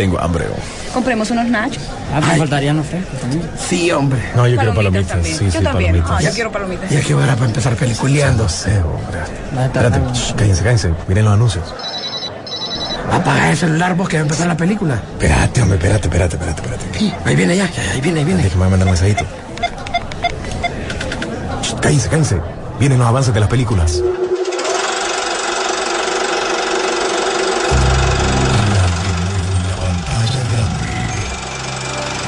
Tengo hambre. Compremos unos nachos. Ah, me faltarían los frescos también. Sí, hombre. No, yo quiero palomitas. también. Sí, yo sí, también. palomitas. Ah, yo quiero palomitas. Ya que hora para empezar peliculeando. Sé, hombre. Espérate, shh, cállense, cállense. Miren los anuncios. Apaga el celular vos que va a empezar la película. Espérate, hombre, espérate, espérate, espérate, espérate. Ahí viene ya, ya, ahí viene, ahí viene. Déjame mandar un mensajito. Shh, Cállense, cállense. Vienen los avances de las películas.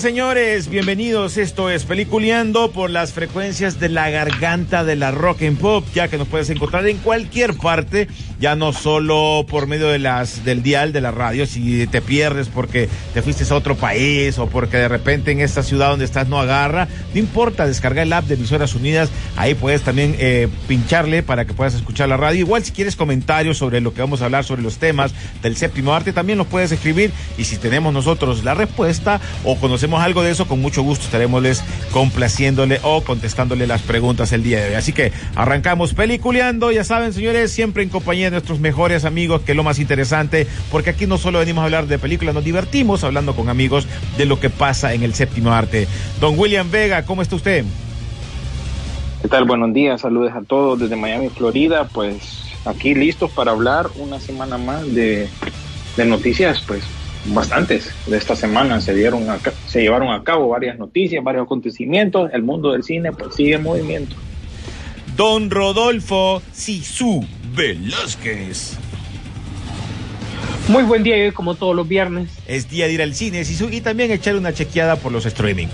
Señores. Bienvenidos. Esto es Peliculeando por las frecuencias de la garganta de la rock and pop, ya que nos puedes encontrar en cualquier parte, ya no solo por medio de las del dial de la radio, si te pierdes porque te fuiste a otro país o porque de repente en esta ciudad donde estás no agarra, no importa, descarga el app de Emisoras Unidas, ahí puedes también eh, pincharle para que puedas escuchar la radio. Igual si quieres comentarios sobre lo que vamos a hablar, sobre los temas del séptimo arte, también los puedes escribir y si tenemos nosotros la respuesta o conocemos algo de eso, con mucho gusto estaremosles complaciéndole o contestándole las preguntas el día de hoy. Así que arrancamos peliculeando, ya saben señores, siempre en compañía nuestros mejores amigos, que es lo más interesante, porque aquí no solo venimos a hablar de películas, nos divertimos hablando con amigos de lo que pasa en el séptimo arte. Don William Vega, ¿cómo está usted? ¿Qué tal? Buenos días, saludos a todos desde Miami, Florida. Pues aquí listos para hablar una semana más de, noticias, pues bastantes de esta semana se dieron a se llevaron a cabo varias noticias, varios acontecimientos. El mundo del cine pues sigue en movimiento. Don Rodolfo Sisu Velázquez. Muy buen día y hoy como todos los viernes. Es día de ir al cine, Sisu, y también echar una chequeada por los streaming.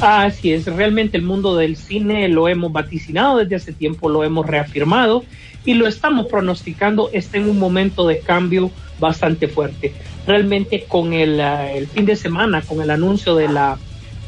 Así es, realmente el mundo del cine lo hemos vaticinado desde hace tiempo, lo hemos reafirmado y lo estamos pronosticando, está en un momento de cambio bastante fuerte. Realmente con el, ah, el fin de semana, con el anuncio de la,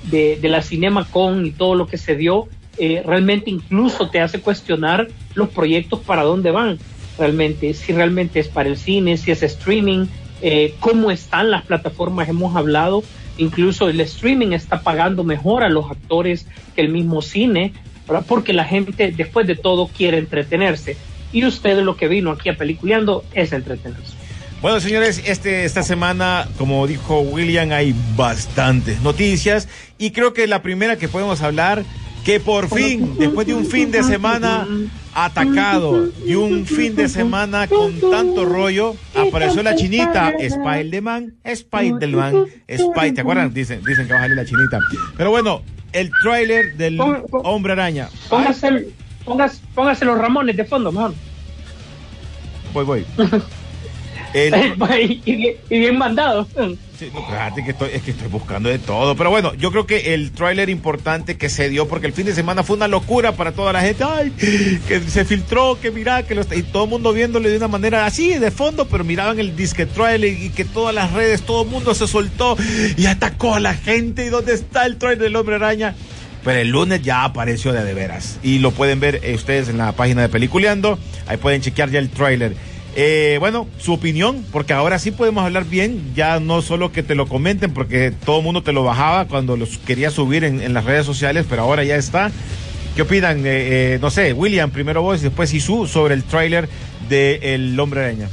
de, de la CinemaCon y todo lo que se dio, eh, realmente incluso te hace cuestionar los proyectos para dónde van. Realmente, si realmente es para el cine, si es streaming, eh, cómo están las plataformas, hemos hablado, incluso el streaming está pagando mejor a los actores que el mismo cine, ¿verdad? porque la gente después de todo quiere entretenerse. Y usted lo que vino aquí a Peliculeando es entretenerse. Bueno, señores, este, esta semana, como dijo William, hay bastantes noticias y creo que la primera que podemos hablar, que por fin, después de un fin de semana atacado y un fin de semana con tanto rollo, apareció la chinita, Spider-Man, Spider-Man, Spider, ¿te acuerdan? Dicen, dicen que va a salir la chinita. Pero bueno, el tráiler del Pon- Hombre Araña. Póngase, póngase, póngase los Ramones de fondo, mejor. Voy, voy. El- y, bien, y bien mandado. Sí, no, fíjate que estoy, es que estoy buscando de todo. Pero bueno, yo creo que el tráiler importante que se dio, porque el fin de semana fue una locura para toda la gente. Ay, que se filtró, que mira, que lo está- y todo el mundo viéndole de una manera así, de fondo, pero miraban el disque trailer y que todas las redes, todo el mundo se soltó y atacó a la gente. ¿Y dónde está el tráiler del hombre araña? Pero el lunes ya apareció de de veras. Y lo pueden ver eh, ustedes en la página de Peliculeando. Ahí pueden chequear ya el tráiler. Eh, bueno, su opinión, porque ahora sí podemos hablar bien, ya no solo que te lo comenten, porque todo el mundo te lo bajaba cuando los quería subir en, las redes sociales, pero ahora ya está. ¿Qué opinan? Eh, eh, no sé, William, primero vos y después Isu sobre el tráiler de El Hombre Araña.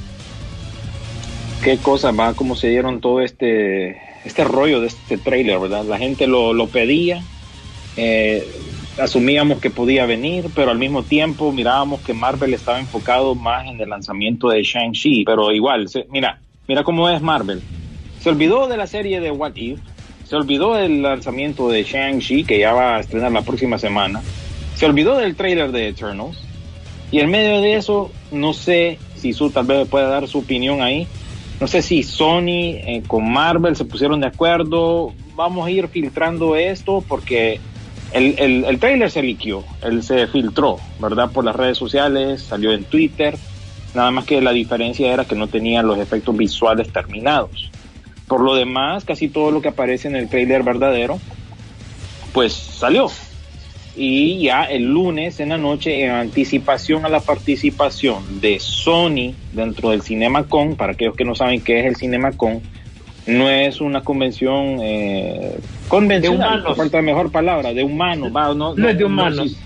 Qué cosa va, cómo se dieron todo este este rollo de este trailer, ¿verdad? La gente lo, lo pedía, eh, asumíamos que podía venir, pero al mismo tiempo mirábamos que Marvel estaba enfocado más en el lanzamiento de Shang-Chi, pero igual, se- mira, mira cómo es Marvel. Se olvidó de la serie de What If, se olvidó del lanzamiento de Shang-Chi, que ya va a estrenar la próxima semana, se olvidó del trailer de Eternals, y en medio de eso, no sé si su tal vez pueda dar su opinión ahí. No sé si Sony eh, con Marvel se pusieron de acuerdo. Vamos a ir filtrando esto porque el, el, el trailer se liquió, él se filtró, ¿verdad? Por las redes sociales, salió en Twitter, nada más que la diferencia era que no tenía los efectos visuales terminados. Por lo demás, casi todo lo que aparece en el trailer verdadero, pues salió. Y ya el lunes en la noche, en anticipación a la participación de Sony dentro del CinemaCon, para aquellos que no saben qué es el CinemaCon, no es una convención eh, convencional, De falta mejor palabra, de humanos. va, no, No es de humanos.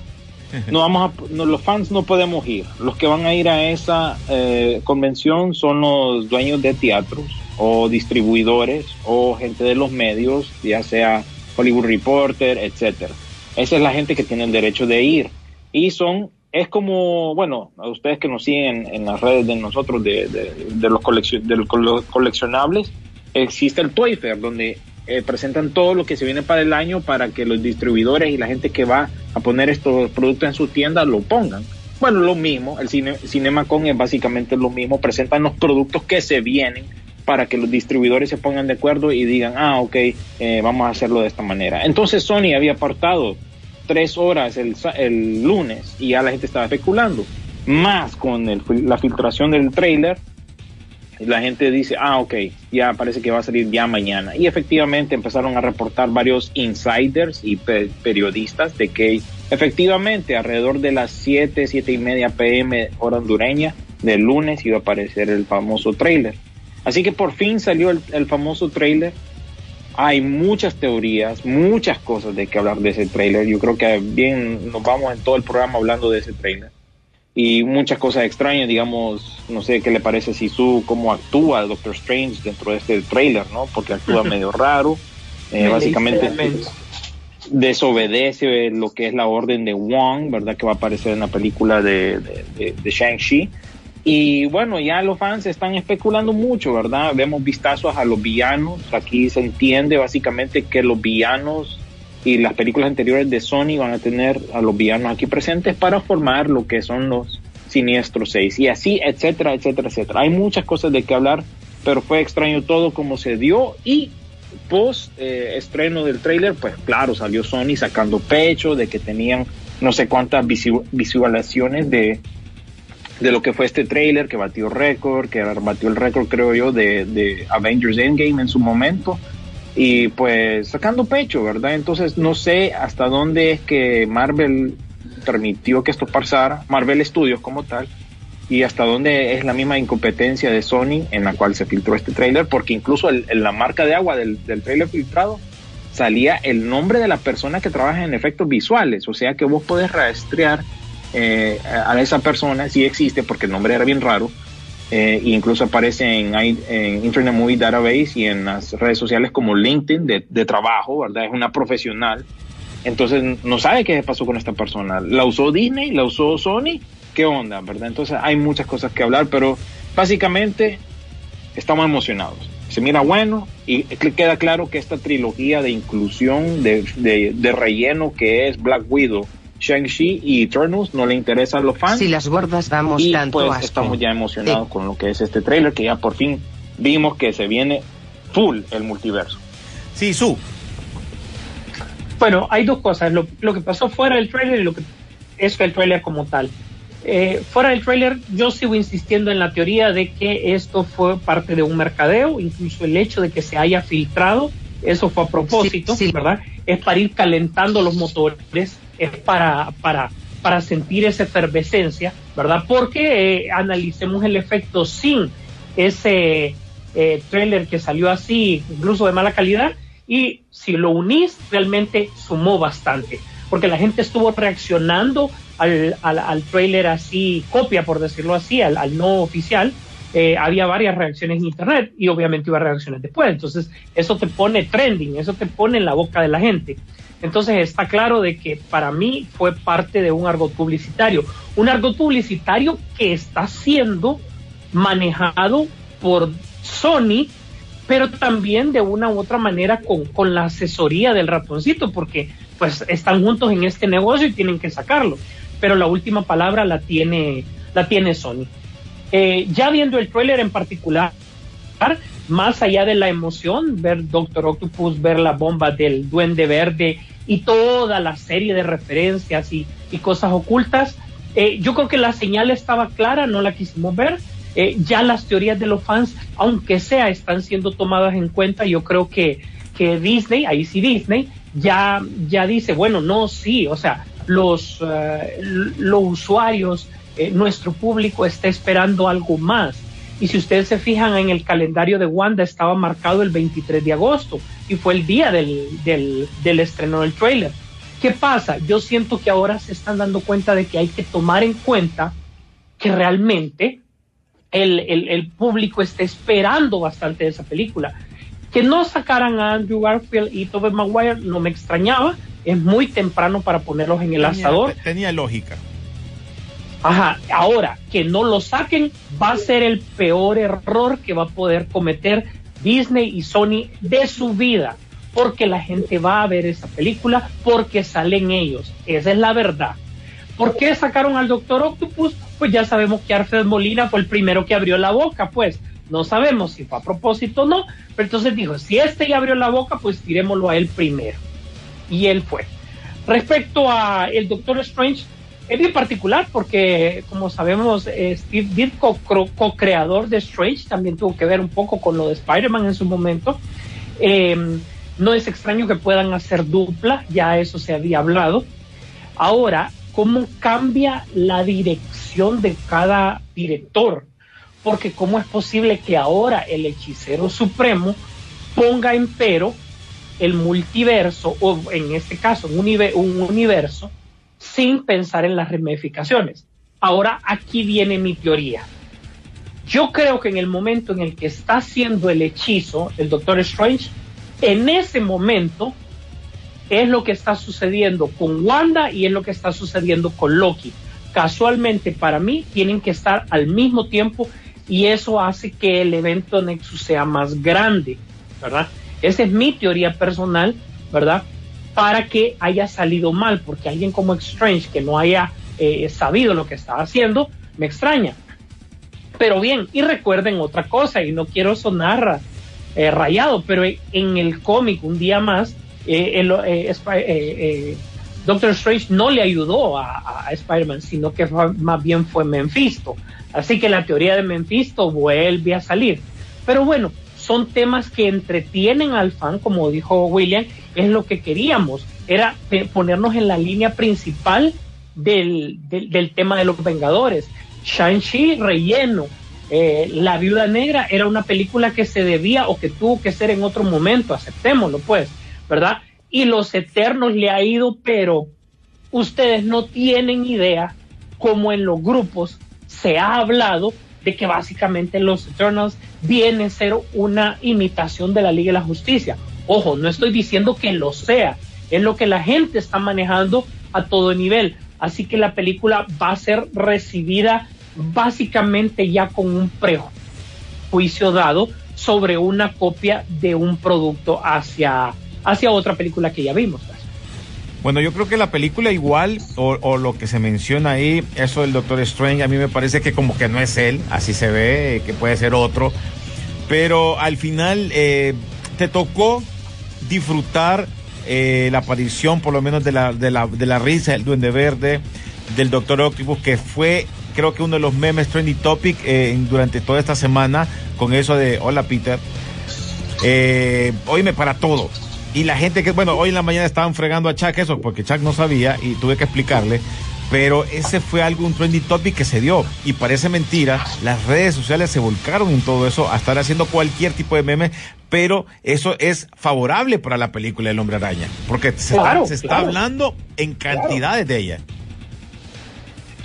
No vamos a, no, los fans no podemos ir. Los que van a ir a esa eh, convención son los dueños de teatros o distribuidores o gente de los medios, ya sea Hollywood Reporter, etcétera. Esa es la gente que tiene el derecho de ir. Y son, es como, bueno, a ustedes que nos siguen en las redes de nosotros de, de, de los, coleccion- de los cole- coleccionables, existe el Toy Fair, donde eh, presentan todo lo que se viene para el año para que los distribuidores y la gente que va a poner estos productos en su tienda lo pongan. Bueno, lo mismo, el cine, CinemaCon es básicamente lo mismo, presentan los productos que se vienen para que los distribuidores se pongan de acuerdo y digan, ah, ok, eh, vamos a hacerlo de esta manera. Entonces Sony había apartado tres horas el, el lunes y ya la gente estaba especulando. Más con el la filtración del trailer, la gente dice, ah, ok, ya parece que va a salir ya mañana. Y efectivamente empezaron a reportar varios insiders y pe- periodistas de que efectivamente alrededor de las 7, 7 y media pm hora hondureña del lunes iba a aparecer el famoso trailer. Así que por fin salió el, el famoso trailer. Hay muchas teorías, muchas cosas de que hablar de ese trailer. Yo creo que bien nos vamos en todo el programa hablando de ese trailer y muchas cosas extrañas, digamos, no sé qué le parece a Sisu, cómo actúa Doctor Strange dentro de este trailer, ¿no? Porque actúa medio raro, eh, Me básicamente desobedece lo que es la orden de Wong, ¿verdad? Que va a aparecer en la película de, de, de- de Shang-Chi. Y bueno, ya los fans están especulando mucho, ¿verdad? Vemos vistazos a los villanos. Aquí se entiende básicamente que los villanos y las películas anteriores de Sony van a tener a los villanos aquí presentes para formar lo que son los Siniestros 6 y así, etcétera, etcétera, etcétera. Hay muchas cosas de qué hablar, pero fue extraño todo como se dio y post eh, estreno del tráiler, pues claro, salió Sony sacando pecho de que tenían no sé cuántas visu- visualizaciones de, de lo que fue este tráiler que batió récord, que batió el récord creo yo de, de Avengers Endgame en su momento y pues sacando pecho, ¿verdad? Entonces no sé hasta dónde es que Marvel permitió que esto pasara, Marvel Studios como tal, y hasta dónde es la misma incompetencia de Sony en la cual se filtró este tráiler, porque incluso en la marca de agua del, del tráiler filtrado salía el nombre de la persona que trabaja en efectos visuales, o sea que vos podés rastrear eh, a esa persona, si existe, porque el nombre era bien raro, eh, incluso aparece en, en Internet Movie Database y en las redes sociales como LinkedIn de, de trabajo, ¿verdad? Es una profesional. Entonces no sabe qué pasó con esta persona. ¿La usó Disney? ¿La usó Sony? ¿Qué onda, verdad? Entonces hay muchas cosas que hablar, pero básicamente estamos emocionados. Se mira bueno y que- queda claro que esta trilogía de inclusión, de, de, de relleno que es Black Widow, Shang-Chi y Eternals no le interesa a los fans. Si las gordas damos y tanto pues asco. estamos ya emocionados con lo que es este trailer, que ya por fin vimos que se viene full el multiverso. Sí, su. Bueno, hay dos cosas. Lo, lo que pasó fuera del trailer y lo que es el trailer como tal. Eh, fuera del trailer, yo sigo insistiendo en la teoría de que esto fue parte de un mercadeo, incluso el hecho de que se haya filtrado, eso fue a propósito, Sí, sí. ¿verdad? Es para ir calentando los motores, es para, para, para sentir esa efervescencia, ¿verdad? Porque eh, analicemos el efecto sin ese eh, trailer que salió así, incluso de mala calidad, y si lo unís, realmente sumó bastante, porque la gente estuvo reaccionando al, al, al trailer así, copia por decirlo así, al, no oficial. Eh, había varias reacciones en internet y obviamente iba reacciones después. Entonces, eso te pone trending, eso te pone en la boca de la gente. Entonces, está claro de que para mí fue parte de un argot publicitario. Un argot publicitario que está siendo manejado por Sony, pero también de una u otra manera con, con la asesoría del ratoncito, porque pues están juntos en este negocio y tienen que sacarlo. Pero la última palabra la tiene, la tiene Sony. Eh, ya viendo el trailer en particular, más allá de la emoción, ver Doctor Octopus, ver la bomba del Duende Verde y toda la serie de referencias y, y cosas ocultas, eh, yo creo que la señal estaba clara, no la quisimos ver. Eh, ya las teorías de los fans, aunque sea, están siendo tomadas en cuenta. Yo creo que, que Disney, ahí sí Disney, ya, ya dice, bueno, no, sí, o sea, los, eh, los usuarios, eh, nuestro público está esperando algo más. Y si ustedes se fijan en el calendario de Wanda, estaba marcado el 23 de agosto y fue el día del, del, del estreno del trailer. ¿Qué pasa? Yo siento que ahora se están dando cuenta de que hay que tomar en cuenta que realmente el, el, el público está esperando bastante de esa película. Que no sacaran a Andrew Garfield y Tobey Maguire no me extrañaba. Es muy temprano para ponerlos en el tenía, asador. Tenía lógica. Ajá, ahora que no lo saquen va a ser el peor error que va a poder cometer Disney y Sony de su vida, porque la gente va a ver esa película porque salen ellos, esa es la verdad. ¿Por qué sacaron al Doctor Octopus? Pues ya sabemos que Alfred Molina fue el primero que abrió la boca, pues no sabemos si fue a propósito o no, pero entonces dijo, si este ya abrió la boca, pues tirémoslo a él primero. Y él fue. Respecto a el Doctor Strange, es bien particular porque, como sabemos, eh, Steve Ditko, co-creador de Strange, también tuvo que ver un poco con lo de Spider-Man en su momento. Eh, no es extraño que puedan hacer dupla, ya eso se había hablado. Ahora, ¿cómo cambia la dirección de cada director? Porque ¿cómo es posible que ahora el hechicero supremo ponga en pero el multiverso, o en este caso un universo, sin pensar en las ramificaciones. Ahora aquí viene mi teoría. Yo creo que en el momento en el que está haciendo el hechizo el Doctor Strange, en ese momento es lo que está sucediendo con Wanda y es lo que está sucediendo con Loki. Casualmente para mí tienen que estar al mismo tiempo y eso hace que el evento Nexus sea más grande, ¿verdad? Esa es mi teoría personal, ¿verdad? Para que haya salido mal, porque alguien como Strange que no haya eh, sabido lo que estaba haciendo, me extraña. Pero bien, y recuerden otra cosa, y no quiero sonar eh, rayado, pero en el cómic, un día más, eh, el, Doctor Strange no le ayudó a, a Spider-Man, sino que más bien fue Mephisto. Así que la teoría de Mephisto vuelve a salir. Pero bueno, son temas que entretienen al fan, como dijo William, es lo que queríamos, era ponernos en la línea principal del, del, tema de los Vengadores. Shang-Chi relleno, eh, La Viuda Negra era una película que se debía o que tuvo que ser en otro momento, aceptémoslo pues, ¿verdad? Y Los Eternos le ha ido, pero ustedes no tienen idea cómo en los grupos se ha hablado de que básicamente los Eternals viene a ser una imitación de la Liga de la Justicia. Ojo, no estoy diciendo que lo sea, es lo que la gente está manejando a todo nivel. Así que la película va a ser recibida básicamente ya con un prejuicio dado sobre una copia de un producto hacia, hacia otra película que ya vimos. Bueno, yo creo que la película igual, o, lo que se menciona ahí, eso del Doctor Strange, a mí me parece que como que no es él, así se ve, que puede ser otro, pero al final eh, te tocó disfrutar eh, la aparición, por lo menos de la, de la, de la risa del Duende Verde, del Doctor Octopus, que fue creo que uno de los memes trendy topic eh, durante toda esta semana, con eso de hola Peter. Eh, oíme para todo y la gente que, bueno, hoy en la mañana estaban fregando a Chuck eso, porque Chuck no sabía y tuve que explicarle, pero ese fue algo, un trendy topic que se dio. Y parece mentira, las redes sociales se volcaron en todo eso, a estar haciendo cualquier tipo de meme, pero eso es favorable para la película El Hombre Araña, porque se, Claro, está, se está claro. hablando en cantidades de ella.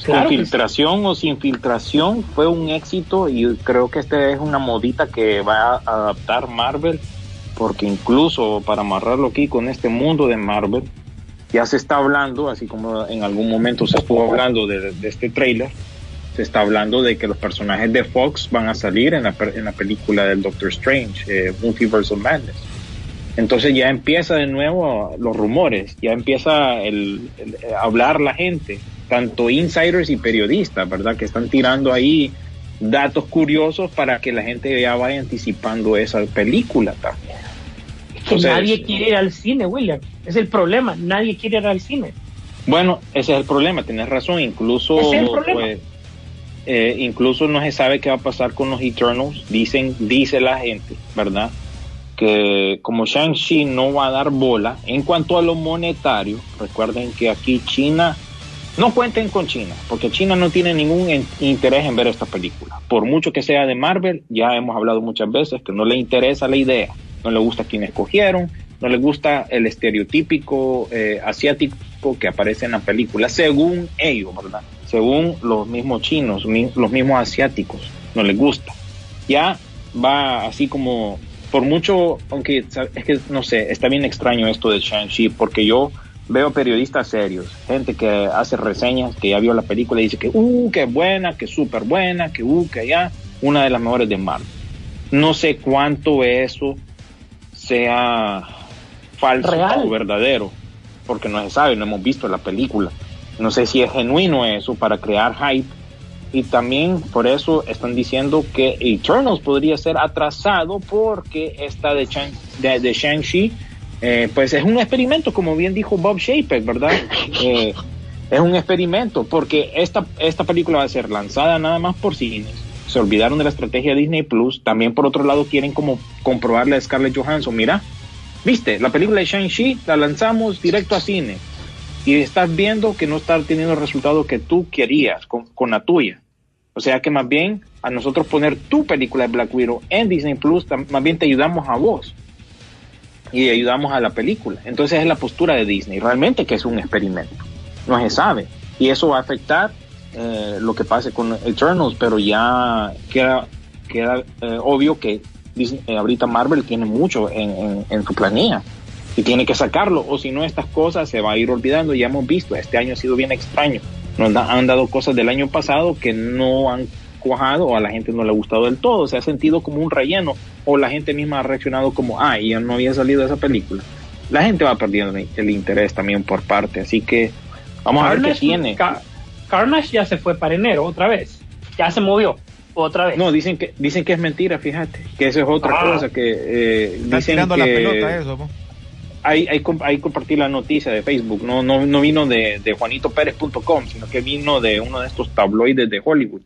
Claro con filtración o sin filtración fue un éxito y creo que esta es una modita que va a adaptar Marvel porque incluso para amarrarlo aquí con este mundo de Marvel ya se está hablando así como en algún momento se estuvo hablando de, este trailer se está hablando de que los personajes de Fox van a salir en la, en la película del Doctor Strange eh, Multiverse of Madness entonces ya empieza de nuevo los rumores, ya empieza el, el- a hablar la gente, tanto insiders y periodistas, ¿verdad? Que están tirando ahí datos curiosos para que la gente ya vaya anticipando esa película también. Que nadie quiere ir al cine, William. Es el problema. Nadie quiere ir al cine. Bueno, ese es el problema, tienes razón. Incluso, Ese es el problema. pues, eh, incluso no se sabe qué va a pasar con los Eternals. Dicen, dice la gente, ¿verdad? Que como Shang-Chi no va a dar bola en cuanto a lo monetario, recuerden que aquí China, no cuenten con China, porque China no tiene ningún en- interés en ver esta película. Por mucho que sea de Marvel, ya hemos hablado muchas veces que no le interesa la idea, no le gusta quién escogieron, no le gusta el estereotípico eh, asiático que aparece en la película, según ellos, ¿verdad? Según los mismos chinos, los mismos asiáticos, no les gusta. Ya va así como, por mucho, aunque es que no sé, está bien extraño esto de Shang-Chi, porque yo veo periodistas serios, gente que hace reseñas, que ya vio la película y dice que, uh, que buena, que súper buena, que, uh, que ya, una de las mejores de Marvel. No sé cuánto eso sea falso Real. o verdadero, porque no se sabe, no hemos visto la película. No sé si es genuino eso para crear hype. Y también por eso están diciendo que Eternals podría ser atrasado porque esta de, Shang- de, de Shang-Chi, eh, pues es un experimento, como bien dijo Bob Shapek, ¿verdad? Eh, es un experimento porque esta, esta película va a ser lanzada nada más por cines. Se olvidaron de la estrategia Disney Plus. También por otro lado quieren como comprobarle a Scarlett Johansson, mira, viste, la película de Shang-Chi la lanzamos directo a cine y estás viendo que no está teniendo el resultado que tú querías con, con la tuya. O sea que más bien a nosotros poner tu película de Black Widow en Disney Plus, más bien te ayudamos a vos y ayudamos a la película. Entonces es la postura de Disney, realmente que es un experimento. No se sabe. Y eso va a afectar eh, lo que pase con Eternals, pero ya queda, queda eh, obvio que Disney- eh, ahorita Marvel tiene mucho en, en- en su planilla y tiene que sacarlo, o si no estas cosas se va a ir olvidando. Ya hemos visto, este año ha sido bien extraño. Nos da- han dado cosas del año pasado que no han cuajado o a la gente no le ha gustado del todo, se ha sentido como un relleno o la gente misma ha reaccionado como, ah, ya no había salido esa película. La gente va perdiendo el- interés también por parte, así que vamos a ver qué tiene. Ca- Carnage ya se fue para enero otra vez. Ya se movió otra vez. No, dicen que dicen que es mentira, fíjate, que eso es otra Ah. cosa que eh, Está dicen tirando que la pelota eso, po. hay, hay, com- hay compartir la noticia de Facebook, no, no, no vino de, de juanitopérez.com, sino que vino de uno de estos tabloides de Hollywood,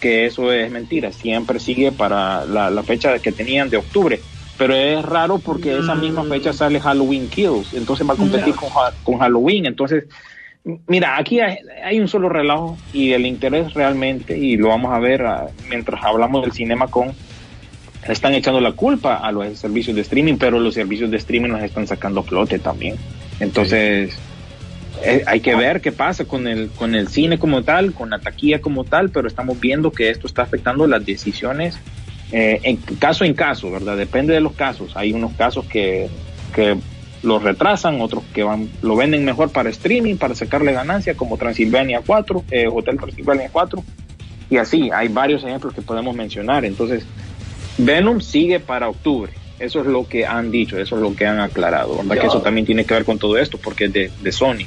que eso es mentira, siempre sigue para la, la fecha que tenían de octubre, pero es raro porque esa misma fecha sale Halloween Kills, entonces va a competir No. con, con Halloween, entonces, mira, aquí hay, un solo relajo y el interés realmente, y lo vamos a ver ah, mientras hablamos del cinema con están echando la culpa a los servicios de streaming, pero los servicios de streaming nos están sacando flote también. Entonces, eh, hay que ver qué pasa con el, con el cine como tal, con la taquilla como tal, pero estamos viendo que esto está afectando las decisiones eh, en caso en caso, ¿verdad? Depende de los casos. Hay unos casos que, que lo retrasan, otros que van, lo venden mejor para streaming, para sacarle ganancia, como Transilvania 4, eh, Hotel Transilvania 4, y así, hay varios ejemplos que podemos mencionar. Entonces, Venom sigue para octubre. Eso es lo que han dicho, eso es lo que han aclarado. ¿verdad? Que eso también tiene que ver con todo esto, porque es de, de Sony.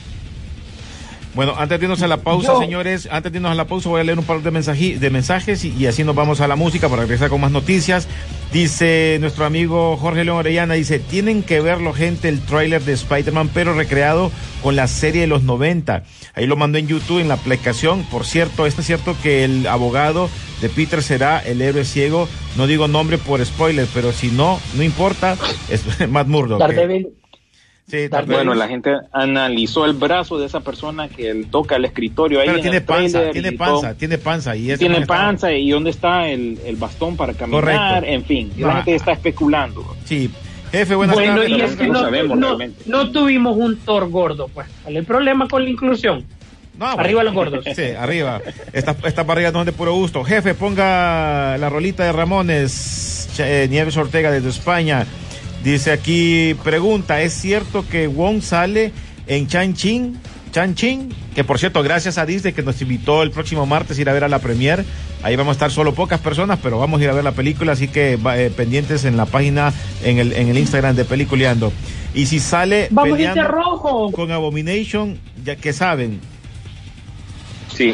Bueno, antes de irnos a la pausa, Yo- señores, antes de irnos a la pausa voy a leer un par de, mensaji- de mensajes y, y así nos vamos a la música para regresar con más noticias. Dice nuestro amigo Jorge León Orellana, dice, tienen que verlo gente el tráiler de Spider-Man, pero recreado con la serie de los 90. Ahí lo mandó en YouTube, en la aplicación. Por cierto, ¿es cierto que el abogado de Peter será el héroe ciego? No digo nombre por spoiler, pero si no, no importa, es Matt Murdock. Daredevil. Sí. Bueno, la gente analizó el brazo de esa persona que él toca el escritorio ahí. pero en tiene el panza, tiene panza, todo. tiene panza. Y ese Tiene está- panza y dónde está el, el bastón para caminar, Correcto. en fin. la gente está especulando. Sí. Jefe, buenas Bueno, tardes. y es que no no, sabemos no- realmente. no tuvimos un Thor gordo, pues. El problema con la inclusión. No, bueno. Arriba los gordos. Sí, arriba. Estas estas barrigas no de puro gusto. Jefe, ponga la rolita de Ramones, eh, Nieves Ortega desde España. Dice aquí, pregunta, ¿es cierto que Wong sale en Chan-Chin? Que por cierto, gracias a Disney que nos invitó el próximo martes a ir a ver a la premier. Ahí vamos a estar solo pocas personas, pero vamos a ir a ver la película, así que eh, pendientes en la página, en el, en el Instagram de Peliculeando. Y si sale Vamos a rojo. con Abomination, ya que saben, Sí,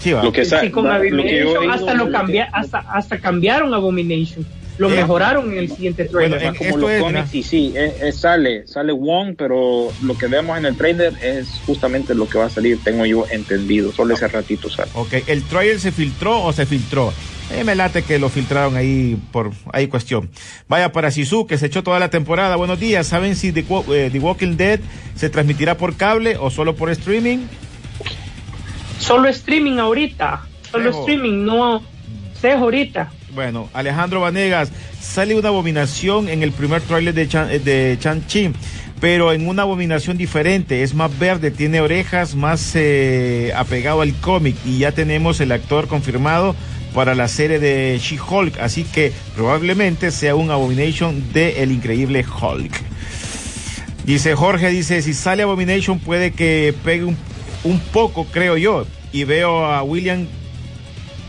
sí va. lo que, Sí, con lo que yo lo cambia, hasta cambiaron Abomination. Lo Eh, mejoraron en el siguiente trailer. Bueno, en- como esto los es, cómics y sí, eh, eh, sale, sale Wong, pero lo que vemos en el trailer es justamente lo que va a salir, tengo yo entendido, solo ese ratito sale. Ok, ¿el trailer se filtró o se filtró? Eh, me late que lo filtraron ahí por ahí cuestión. Vaya para Sisu, que se echó toda la temporada. Buenos días. ¿Saben si The, Wa- eh, The Walking Dead se transmitirá por cable o solo por streaming? Solo streaming ahorita. Solo Sejo. streaming, no Sejo ahorita. Bueno, Alejandro Vanegas, sale una abominación en el primer tráiler de, Chan, de Chan-Chi, pero en una abominación diferente, es más verde, tiene orejas, más eh, apegado al cómic. Y ya tenemos el actor confirmado para la serie de She-Hulk, así que probablemente sea un abomination de El Increíble Hulk. Dice Jorge, dice, si sale Abomination puede que pegue un, un poco, creo yo, y veo a William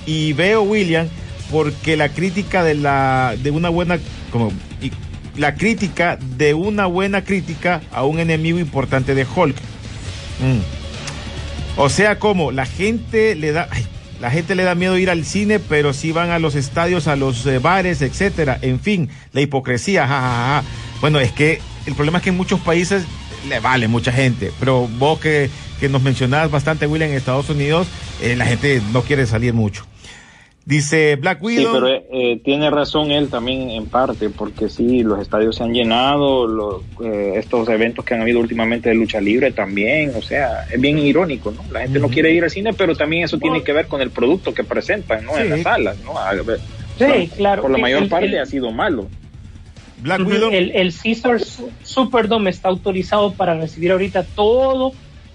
y veo William porque la crítica de la de una buena como y la crítica de una buena crítica a un enemigo importante de Hulk. Mm. O sea, como la gente le da ay, la gente le da miedo ir al cine, pero sí van a los estadios, a los eh, bares, etcétera. En fin, la hipocresía, ja, ja, ja. Bueno, es que el problema es que en muchos países le vale mucha gente, pero vos que, que nos mencionás bastante, William, en Estados Unidos, eh, la gente no quiere salir mucho. Dice Black Sí, Widow. pero eh, eh, tiene razón él también en parte, porque sí, los estadios se han llenado, los, eh, estos eventos que han habido últimamente de lucha libre también, o sea, es bien irónico, ¿no? La gente no quiere ir al cine, pero también eso tiene que ver con el producto que presentan, ¿no? Sí. En las salas, ¿no? A ver, Sí, claro. Por la mayor el- parte el- ha sido malo. Black Widow. El, el Caesar Su- Superdome está autorizado para recibir ahorita todo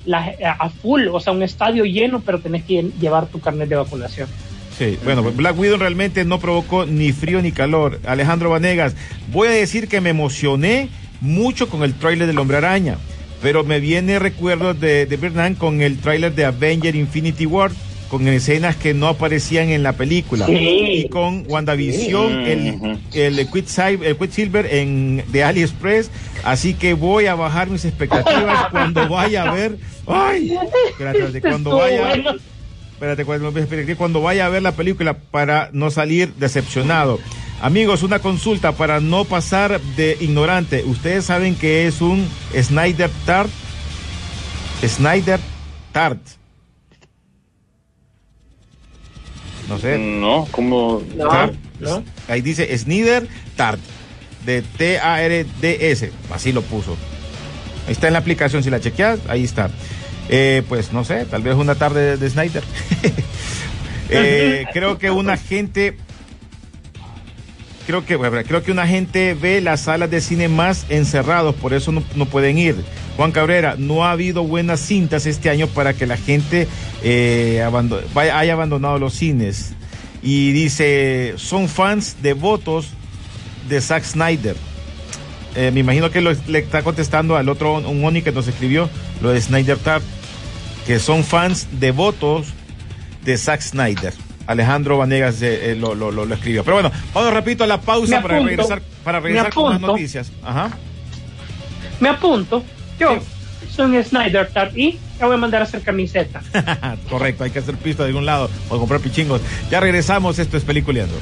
la- a full, o sea, un estadio lleno, pero tenés que lle- llevar tu carnet de vacunación. Sí, bueno, Black Widow realmente no provocó ni frío ni calor. Alejandro Vanegas, voy a decir que me emocioné mucho con el tráiler del Hombre Araña, pero me viene recuerdos de, de Bernán con el tráiler de Avenger Infinity War, con escenas que no aparecían en la película. Sí. Y con WandaVision, Sí. el, el, Quicksilver, en, de AliExpress, así que voy a bajar mis expectativas cuando vaya a ver... ¡Ay! Espérate, espérate, cuando vaya... Espérate, cuando, espérate, cuando vaya a ver la película para no salir decepcionado. Amigos, una consulta para no pasar de ignorante. ¿Ustedes saben que es un Snyder Tart? Snyder Tart. No sé. No, como... No, Tart. no. Ahí dice Snyder Tart. De T-A-R-D-S. Así lo puso. Ahí está en la aplicación. Si la chequeas, ahí está. Eh, pues no sé, tal vez una tarde de, de Snyder. Eh, creo que una gente. Creo que, creo que una gente ve las salas de cine más encerrados, por eso no, pueden ir. Juan Cabrera, no ha habido buenas cintas este año para que la gente eh, haya abandonado los cines. Y dice, son fans devotos de Zack Snyder. Eh, me imagino que lo- le está contestando al otro, un Oni que nos escribió, lo de Snyder Tart, que son fans devotos de Zack Snyder. Alejandro Vanegas eh, eh, lo, lo- lo- lo escribió. Pero bueno, vamos repito a la pausa para regresar, para regresar con las noticias. Ajá. Me apunto. Yo soy un Snyder Tart y te voy a mandar a hacer camiseta. Correcto, hay que hacer pista de algún lado o comprar pichingos. Ya regresamos, esto es Peliculeando.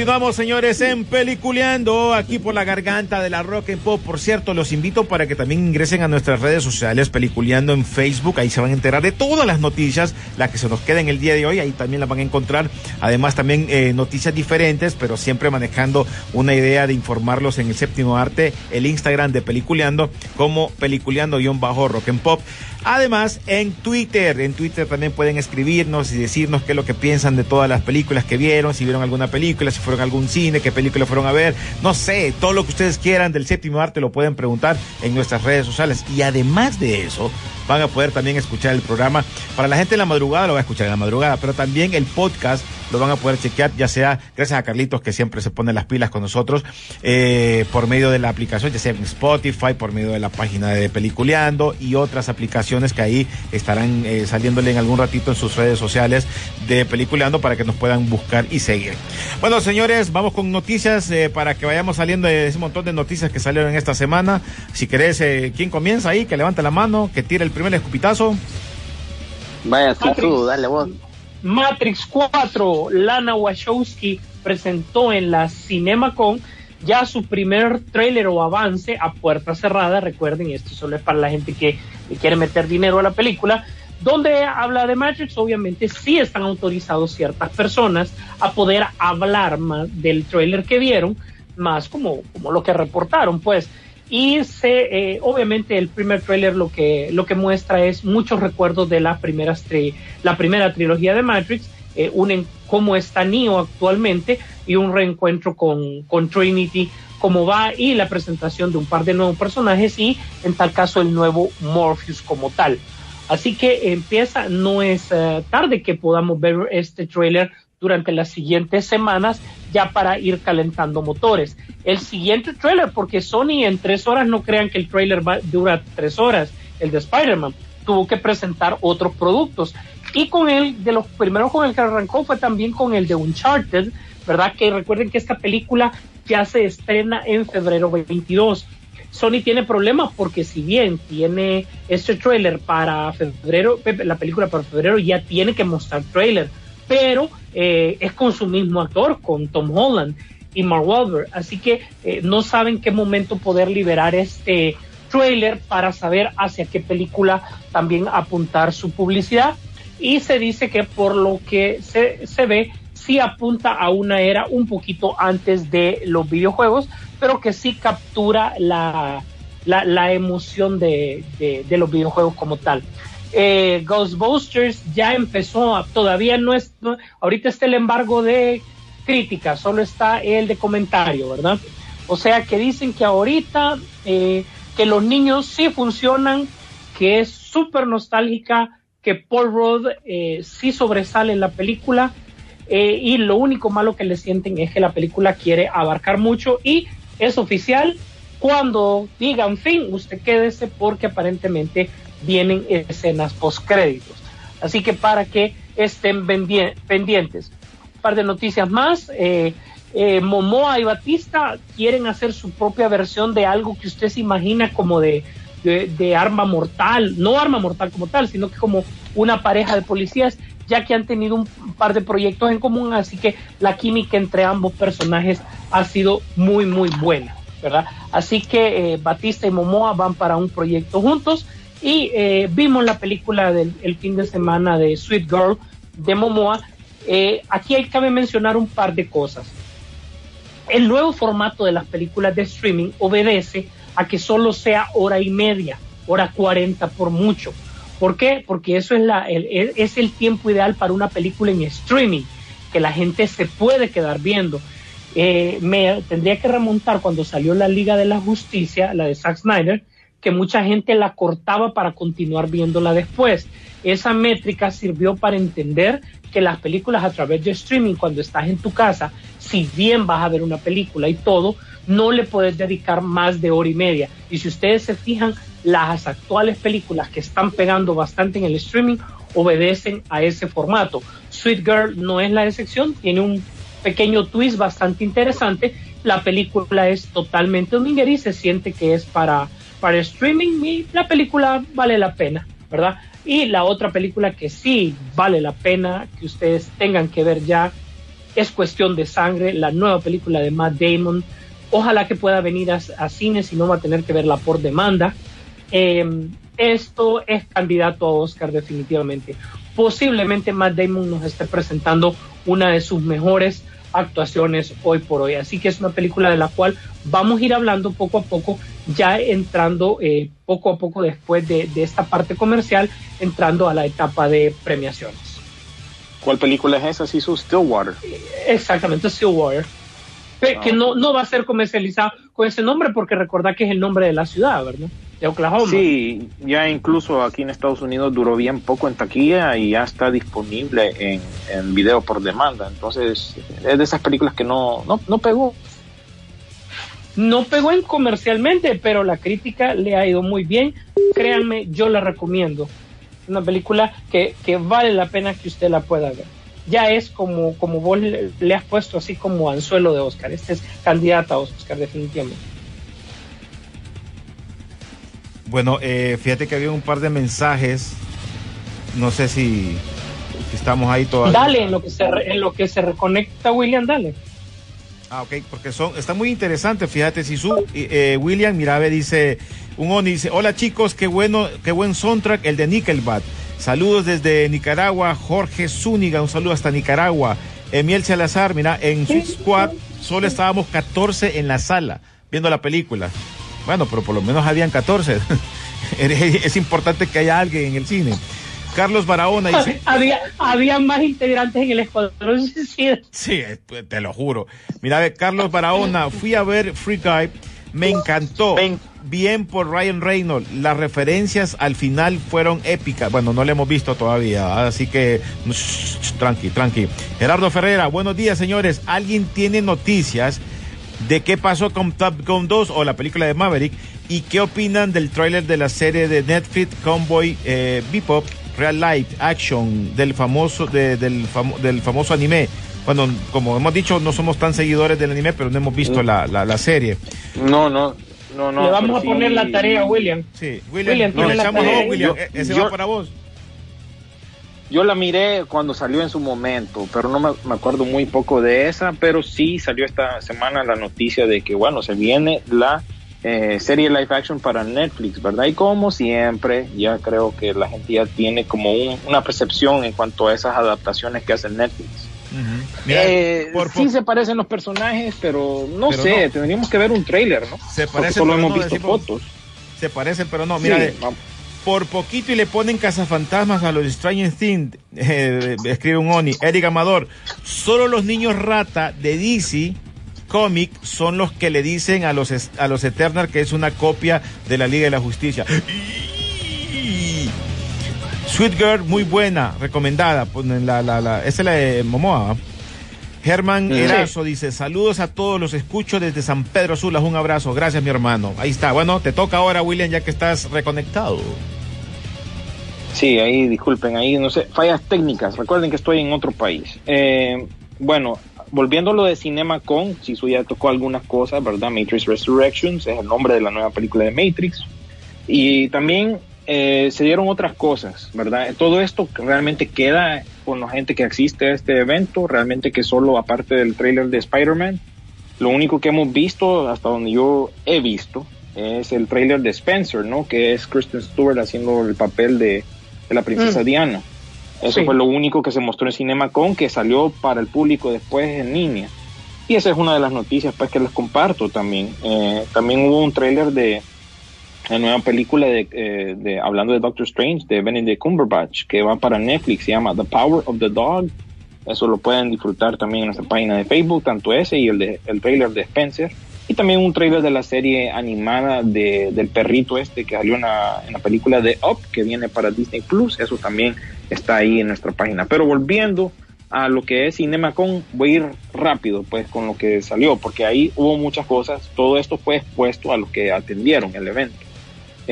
Continuamos, señores, en Peliculeando, aquí por la garganta de la Rock and Pop. Por cierto, los invito para que también ingresen a nuestras redes sociales, Peliculeando en Facebook. Ahí se van a enterar de todas las noticias, las que se nos queden el día de hoy. Ahí también las van a encontrar. Además, también eh, noticias diferentes, pero siempre manejando una idea de informarlos en el séptimo arte, el Instagram de Peliculeando, como Peliculeando-Rock and Pop. Además, en Twitter, en Twitter también pueden escribirnos y decirnos qué es lo que piensan de todas las películas que vieron, si vieron alguna película, si fueron algún cine, qué película fueron a ver, no sé, todo lo que ustedes quieran del séptimo arte lo pueden preguntar en nuestras redes sociales. Y además de eso, van a poder también escuchar el programa. Para la gente en la madrugada lo va a escuchar en la madrugada, pero también el podcast lo van a poder chequear, ya sea gracias a Carlitos que siempre se pone las pilas con nosotros, eh, por medio de la aplicación, ya sea en Spotify, por medio de la página de Peliculeando y otras aplicaciones que ahí estarán eh, saliéndole en algún ratito en sus redes sociales de Peliculeando para que nos puedan buscar y seguir. Bueno, señores, vamos con noticias eh, para que vayamos saliendo de ese montón de noticias que salieron esta semana. Si querés, eh, ¿quién comienza ahí? Que levante la mano, que tire el primer escupitazo. Vaya, tú, dale vos. Matrix 4, Lana Wachowski presentó en la CinemaCon ya su primer tráiler o avance a puerta cerrada. Recuerden, esto solo es para la gente que quiere meter dinero a la película. Donde habla de Matrix, obviamente sí están autorizados ciertas personas a poder hablar más del tráiler que vieron, más como, como lo que reportaron, pues. Y se, eh, obviamente el primer tráiler lo que, lo que muestra es muchos recuerdos de la, primeras la primera trilogía de Matrix, eh, unen cómo está Neo actualmente y un reencuentro con, con Trinity, cómo va y la presentación de un par de nuevos personajes y en tal caso el nuevo Morpheus como tal. Así que empieza, no es eh, tarde que podamos ver este tráiler durante las siguientes semanas ya para ir calentando motores. El siguiente tráiler, porque Sony en tres horas no crean que el tráiler va- dura tres horas, el de Spider-Man, tuvo que presentar otros productos. Y con el, de los primeros con el que arrancó fue también con el de Uncharted, ¿verdad? Que recuerden que esta película ya se estrena en febrero 22. Sony tiene problemas porque si bien tiene este trailer para febrero, la película para febrero ya tiene que mostrar trailer, pero eh, es con su mismo actor, con Tom Holland y Mark Wahlberg, así que eh, no saben qué momento poder liberar este trailer para saber hacia qué película también apuntar su publicidad y se dice que por lo que se, se ve sí apunta a una era un poquito antes de los videojuegos, pero que sí captura la, la, emoción de, de los videojuegos como tal. Eh, Ghostbusters ya empezó, todavía no es, no- ahorita está el embargo de crítica, solo está el de comentario, ¿verdad? O sea que dicen que ahorita eh, que los niños sí funcionan, que es súper nostálgica, que Paul Rudd eh, sí sobresale en la película eh, y lo único malo que le sienten es que la película quiere abarcar mucho y es oficial. Cuando digan fin, usted quédese porque aparentemente vienen escenas post créditos. Así que para que estén pendien- pendientes. Un par de noticias más. Eh, eh, Momoa y Batista quieren hacer su propia versión de algo que usted se imagina como de, de, de arma mortal, no arma mortal como tal, sino que como una pareja de policías, ya que han tenido un par de proyectos en común, así que la química entre ambos personajes ha sido muy, muy buena, ¿verdad? Así que eh, Batista y Momoa van para un proyecto juntos y eh, vimos la película del el fin de semana de Sweet Girl de Momoa. Eh, aquí hay, cabe mencionar un par de cosas. El nuevo formato de las películas de streaming obedece a que solo sea hora y media, hora 40 por mucho. ¿Por qué? Porque eso es, la, el, es el tiempo ideal para una película en streaming, que la gente se puede quedar viendo. Eh, me tendría que remontar cuando salió la Liga de la Justicia, la de Zack Snyder, que mucha gente la cortaba para continuar viéndola después. Esa métrica sirvió para entender que las películas a través de streaming, cuando estás en tu casa, si bien vas a ver una película y todo, no le puedes dedicar más de hora y media. Y si ustedes se fijan, las actuales películas que están pegando bastante en el streaming obedecen a ese formato. Sweet Girl no es la excepción, tiene un pequeño twist bastante interesante. La película es totalmente dominguera y se siente que es para, para streaming y la película vale la pena, ¿verdad? Y la otra película que sí vale la pena que ustedes tengan que ver ya es Cuestión de Sangre, la nueva película de Matt Damon. Ojalá que pueda venir a, a cine, si no va a tener que verla por demanda. Eh, esto es candidato a Oscar definitivamente. Posiblemente Matt Damon nos esté presentando una de sus mejores actuaciones hoy por hoy. Así que es una película de la cual vamos a ir hablando poco a poco, ya entrando eh, poco a poco después de, de, esta parte comercial, entrando a la etapa de premiaciones. ¿Cuál película es esa? Sí, su Stillwater. Exactamente, Stillwater. Que, que no, no va a ser comercializado con ese nombre porque recordad que es el nombre de la ciudad, ¿verdad? De Oklahoma. Sí, ya incluso aquí en Estados Unidos duró bien poco en taquilla y ya está disponible en, en video por demanda. Entonces, es de esas películas que no, no, no pegó. No pegó en comercialmente, pero la crítica le ha ido muy bien. Créanme, yo la recomiendo. Una película que, que vale la pena que usted la pueda ver. Ya es como, como vos le, le has puesto así como anzuelo de Oscar. Este es candidata a Oscar, definitivamente. Bueno, eh, fíjate que había un par de mensajes. No sé si, si estamos ahí todavía. Dale, en lo que se, re- en lo que se reconecta William, dale. Ah, ok, porque son, está muy interesante, fíjate, si su eh, William Mirabe dice, un Oni dice, hola chicos, qué bueno, qué buen soundtrack, el de Nickelback. Saludos desde Nicaragua, Jorge Zúñiga, un saludo hasta Nicaragua. Emiel Salazar, mira, en Sweet Squad solo estábamos 14 en la sala viendo la película. Bueno, pero por lo menos habían 14. es importante que haya alguien en el cine. Carlos Barahona dice, había, había más integrantes en el escuadrón suicida. Sí, eh, te lo juro. Mira, ve, Carlos Barahona, fui a ver Free Guy, me encantó. Bien por Ryan Reynolds. Las referencias al final fueron épicas. Bueno, no le hemos visto todavía, así que shh, shh, tranqui, tranqui. Gerardo Ferrera, buenos días, señores. ¿Alguien tiene noticias de qué pasó con Top Gun 2 o la película de Maverick? ¿Y qué opinan del tráiler de la serie de Netflix Convoy eh, Bebop Real Life Action del famoso de- del, famo- del famoso anime? Bueno, como hemos dicho, no somos tan seguidores del anime, pero no hemos visto la, la, la serie. No, no, no, no. Le vamos a poner sí- la tarea William. Sí, William, William, tiene la echamos vos, William. Yo- E- Ese yo- va para vos. Yo la miré cuando salió en su momento, pero no me, me acuerdo muy poco de esa, pero sí salió esta semana la noticia de que, bueno, se viene la eh, serie live action para Netflix, ¿verdad? Y como siempre, ya creo que la gente ya tiene como un- una percepción en cuanto a esas adaptaciones que hace Netflix. Mira, Eh, por- sí se parecen los personajes, pero no Pero sé, no. tendríamos que ver un trailer, ¿no? Se Porque parecen, solo pero hemos no visto decimos- fotos. Se parecen, pero no. Sí, Mira, vamos. Por poquito y le ponen cazafantasmas a los Stranger Things, eh, escribe un Oni. Eric Amador, solo los niños rata de DC Comic son los que le dicen a los, a los Eternal que es una copia de la Liga de la Justicia. Sweet Girl, muy buena, recomendada. La, la, la, esa es la de Momoa. Germán Sí. Erazo dice, saludos a todos, los escucho desde San Pedro Sula, un abrazo, gracias mi hermano. Ahí está, bueno, te toca ahora William ya que estás reconectado. Sí, ahí disculpen, ahí no sé, fallas técnicas. Recuerden que estoy en otro país. Eh, bueno, volviendo a lo de CinemaCon, si su ya tocó algunas cosas, ¿verdad? Matrix Resurrections es el nombre de la nueva película de Matrix. Y también eh, se dieron otras cosas, ¿verdad? Todo esto realmente queda con la gente que existe a este evento, realmente que solo aparte del trailer de Spider-Man, lo único que hemos visto, hasta donde yo he visto, es el trailer de Spencer, ¿no? Que es Kristen Stewart haciendo el papel de, de la princesa Mm. Diana. Eso Sí. fue lo único que se mostró en CinemaCon, que salió para el público después en línea. Y esa es una de las noticias pues, que les comparto también. Eh, también hubo un tráiler de la nueva película de, eh, de hablando de Doctor Strange de Benedict Cumberbatch que va para Netflix, se llama The Power of the Dog. Eso lo pueden disfrutar también en nuestra página de Facebook, tanto ese y el de el trailer de Spencer. Y también un trailer de la serie animada de, del perrito este que salió en la, en la película de Up, que viene para Disney Plus. Eso también está ahí en nuestra página. Pero volviendo a lo que es CinemaCon, voy a ir rápido pues con lo que salió, porque ahí hubo muchas cosas. Todo esto fue expuesto a los que atendieron el evento.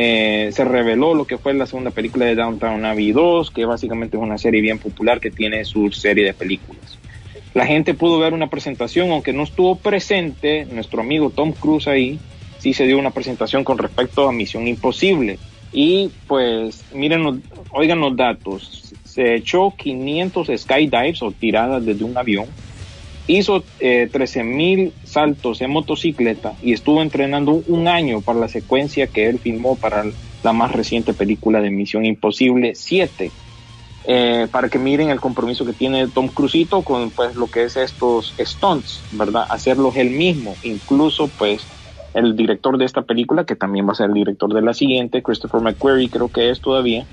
Eh, se reveló lo que fue la segunda película de Downtown Abbey 2, que básicamente es una serie bien popular que tiene su serie de películas. La gente pudo ver una presentación, aunque no estuvo presente nuestro amigo Tom Cruise ahí, sí se dio una presentación con respecto a Misión Imposible. Y pues miren, oigan los datos, se echó 500 skydives o tiradas desde un avión, hizo eh, 13 mil saltos en motocicleta y estuvo entrenando un año para la secuencia que él filmó para la más reciente película de Misión Imposible 7. Eh, para que miren el compromiso que tiene Tom Crucito con pues lo que es estos stunts, ¿verdad? Hacerlos él mismo, incluso pues el director de esta película, que también va a ser el director de la siguiente, Christopher McQuarrie creo que es todavía,